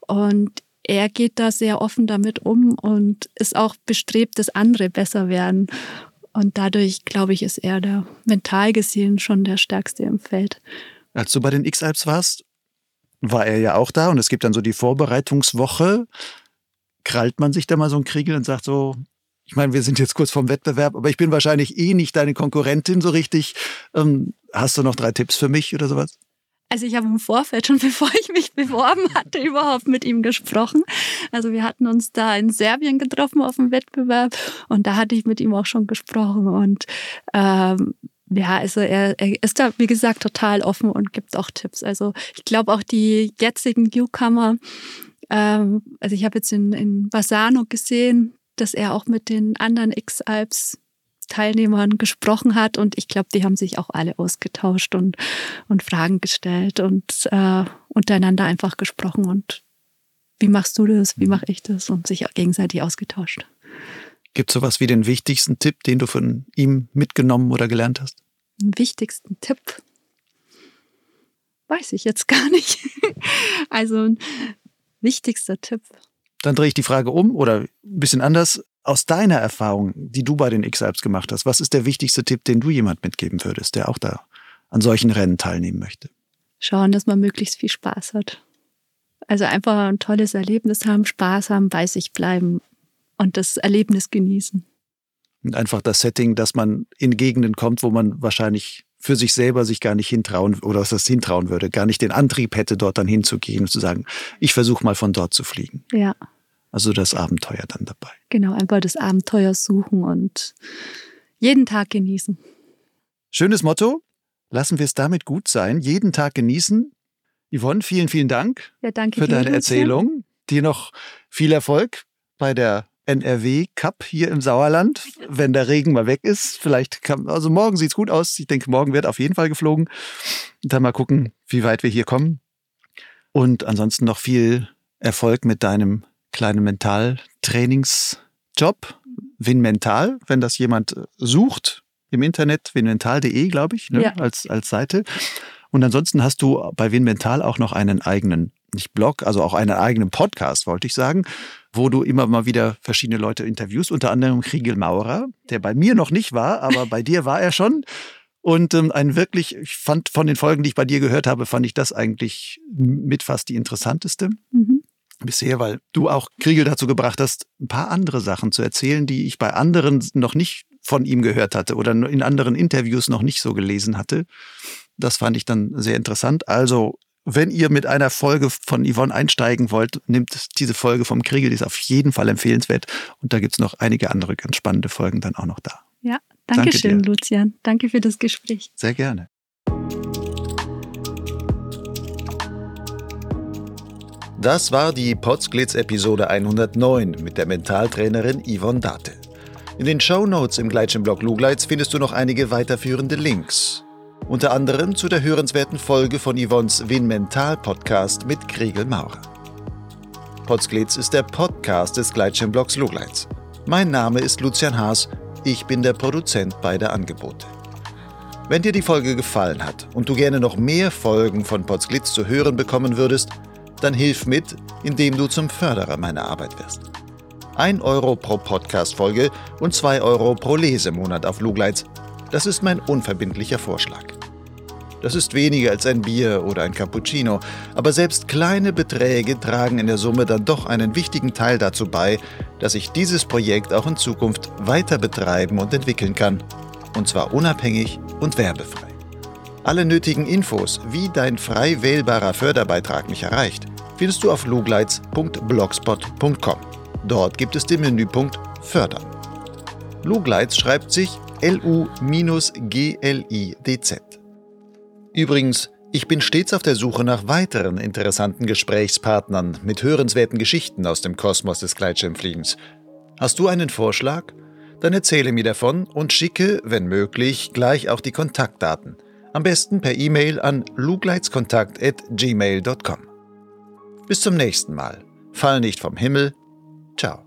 Und er geht da sehr offen damit um und ist auch bestrebt, dass andere besser werden. Und dadurch, glaube ich, ist er da mental gesehen schon der Stärkste im Feld.
Als du bei den X-Alps warst, war er ja auch da und es gibt dann so die Vorbereitungswoche. Krallt man sich da mal so ein Kriegel und sagt so, ich meine, wir sind jetzt kurz vorm Wettbewerb, aber ich bin wahrscheinlich eh nicht deine Konkurrentin so richtig. Ähm, hast du noch drei Tipps für mich oder sowas?
Also ich habe im Vorfeld schon, bevor ich mich beworben hatte, überhaupt mit ihm gesprochen. Also wir hatten uns da in Serbien getroffen auf dem Wettbewerb und da hatte ich mit ihm auch schon gesprochen und ähm, ja, also er, er ist da, wie gesagt, total offen und gibt auch Tipps. Also ich glaube auch die jetzigen Newcomer, ähm, also ich habe jetzt in, in Bassano gesehen, dass er auch mit den anderen X-Alps Teilnehmern gesprochen hat und ich glaube, die haben sich auch alle ausgetauscht und, und Fragen gestellt und äh, untereinander einfach gesprochen und wie machst du das, wie mhm. mache ich das und sich gegenseitig ausgetauscht.
Gibt es sowas wie den wichtigsten Tipp, den du von ihm mitgenommen oder gelernt hast?
Den wichtigsten Tipp? Weiß ich jetzt gar nicht. also ein wichtigster Tipp.
Dann drehe ich die Frage um oder ein bisschen anders. Aus deiner Erfahrung, die du bei den X-Alps gemacht hast, was ist der wichtigste Tipp, den du jemand mitgeben würdest, der auch da an solchen Rennen teilnehmen möchte?
Schauen, dass man möglichst viel Spaß hat. Also einfach ein tolles Erlebnis haben, Spaß haben, bei sich bleiben und das Erlebnis genießen.
Und einfach das Setting, dass man in Gegenden kommt, wo man wahrscheinlich für sich selber sich gar nicht hintrauen oder was das hintrauen würde, gar nicht den Antrieb hätte, dort dann hinzugehen und zu sagen, ich versuche mal von dort zu fliegen.
Ja.
Also das Abenteuer dann dabei.
Genau, einfach das Abenteuer suchen und jeden Tag genießen.
Schönes Motto. Lassen wir es damit gut sein. Jeden Tag genießen. Yvonne, vielen, vielen Dank
ja, danke
für deine Erzählung. Dir noch viel Erfolg bei der NRW Cup hier im Sauerland, wenn der Regen mal weg ist. Vielleicht kann, also morgen sieht es gut aus. Ich denke, morgen wird auf jeden Fall geflogen. Und dann mal gucken, wie weit wir hier kommen. Und ansonsten noch viel Erfolg mit deinem kleinen Mentaltrainingsjob, Winmental, wenn das jemand äh, sucht im Internet, winmental.de, glaube ich, ne, ja. als, als Seite. Und ansonsten hast du bei Winmental auch noch einen eigenen, nicht Blog, also auch einen eigenen Podcast, wollte ich sagen, wo du immer mal wieder verschiedene Leute interviewst, unter anderem Kriegel Maurer, der bei mir noch nicht war, aber bei dir war er schon. Und ähm, ein wirklich, ich fand von den Folgen, die ich bei dir gehört habe, fand ich das eigentlich mit fast die interessanteste. Mhm bisher, weil du auch Kriegel dazu gebracht hast, ein paar andere Sachen zu erzählen, die ich bei anderen noch nicht von ihm gehört hatte oder in anderen Interviews noch nicht so gelesen hatte. Das fand ich dann sehr interessant. Also wenn ihr mit einer Folge von Yvonne einsteigen wollt, nehmt diese Folge vom Kriegel, die ist auf jeden Fall empfehlenswert. Und da gibt es noch einige andere ganz spannende Folgen dann auch noch da.
Ja, danke, danke schön, dir. Lucian. Danke für das Gespräch.
Sehr gerne. Das war die Potsglitz Episode 109 mit der Mentaltrainerin Yvonne Date. In den Show Notes im Gleitschirmblog Lugleitz findest du noch einige weiterführende Links. Unter anderem zu der hörenswerten Folge von Yvonnes Win Mental Podcast mit Kriegel Maurer. Potsglitz ist der Podcast des Gleitschirmblogs Lugleitz. Mein Name ist Lucian Haas, ich bin der Produzent beider Angebote. Wenn dir die Folge gefallen hat und du gerne noch mehr Folgen von Potsglitz zu hören bekommen würdest, dann hilf mit, indem du zum Förderer meiner Arbeit wirst. 1 Euro pro Podcast-Folge und 2 Euro pro Lesemonat auf Lugleitz. Das ist mein unverbindlicher Vorschlag. Das ist weniger als ein Bier oder ein Cappuccino, aber selbst kleine Beträge tragen in der Summe dann doch einen wichtigen Teil dazu bei, dass ich dieses Projekt auch in Zukunft weiter betreiben und entwickeln kann. Und zwar unabhängig und werbefrei. Alle nötigen Infos, wie dein frei wählbarer Förderbeitrag mich erreicht, findest du auf lugleitz.blogspot.com. Dort gibt es den Menüpunkt Fördern. Lugleitz schreibt sich L-U-G-L-I-D-Z. Übrigens, ich bin stets auf der Suche nach weiteren interessanten Gesprächspartnern mit hörenswerten Geschichten aus dem Kosmos des Gleitschirmfliegens. Hast du einen Vorschlag? Dann erzähle mir davon und schicke, wenn möglich, gleich auch die Kontaktdaten. Am besten per E-Mail an lugleitskontakt.gmail.com. Bis zum nächsten Mal. Fall nicht vom Himmel. Ciao.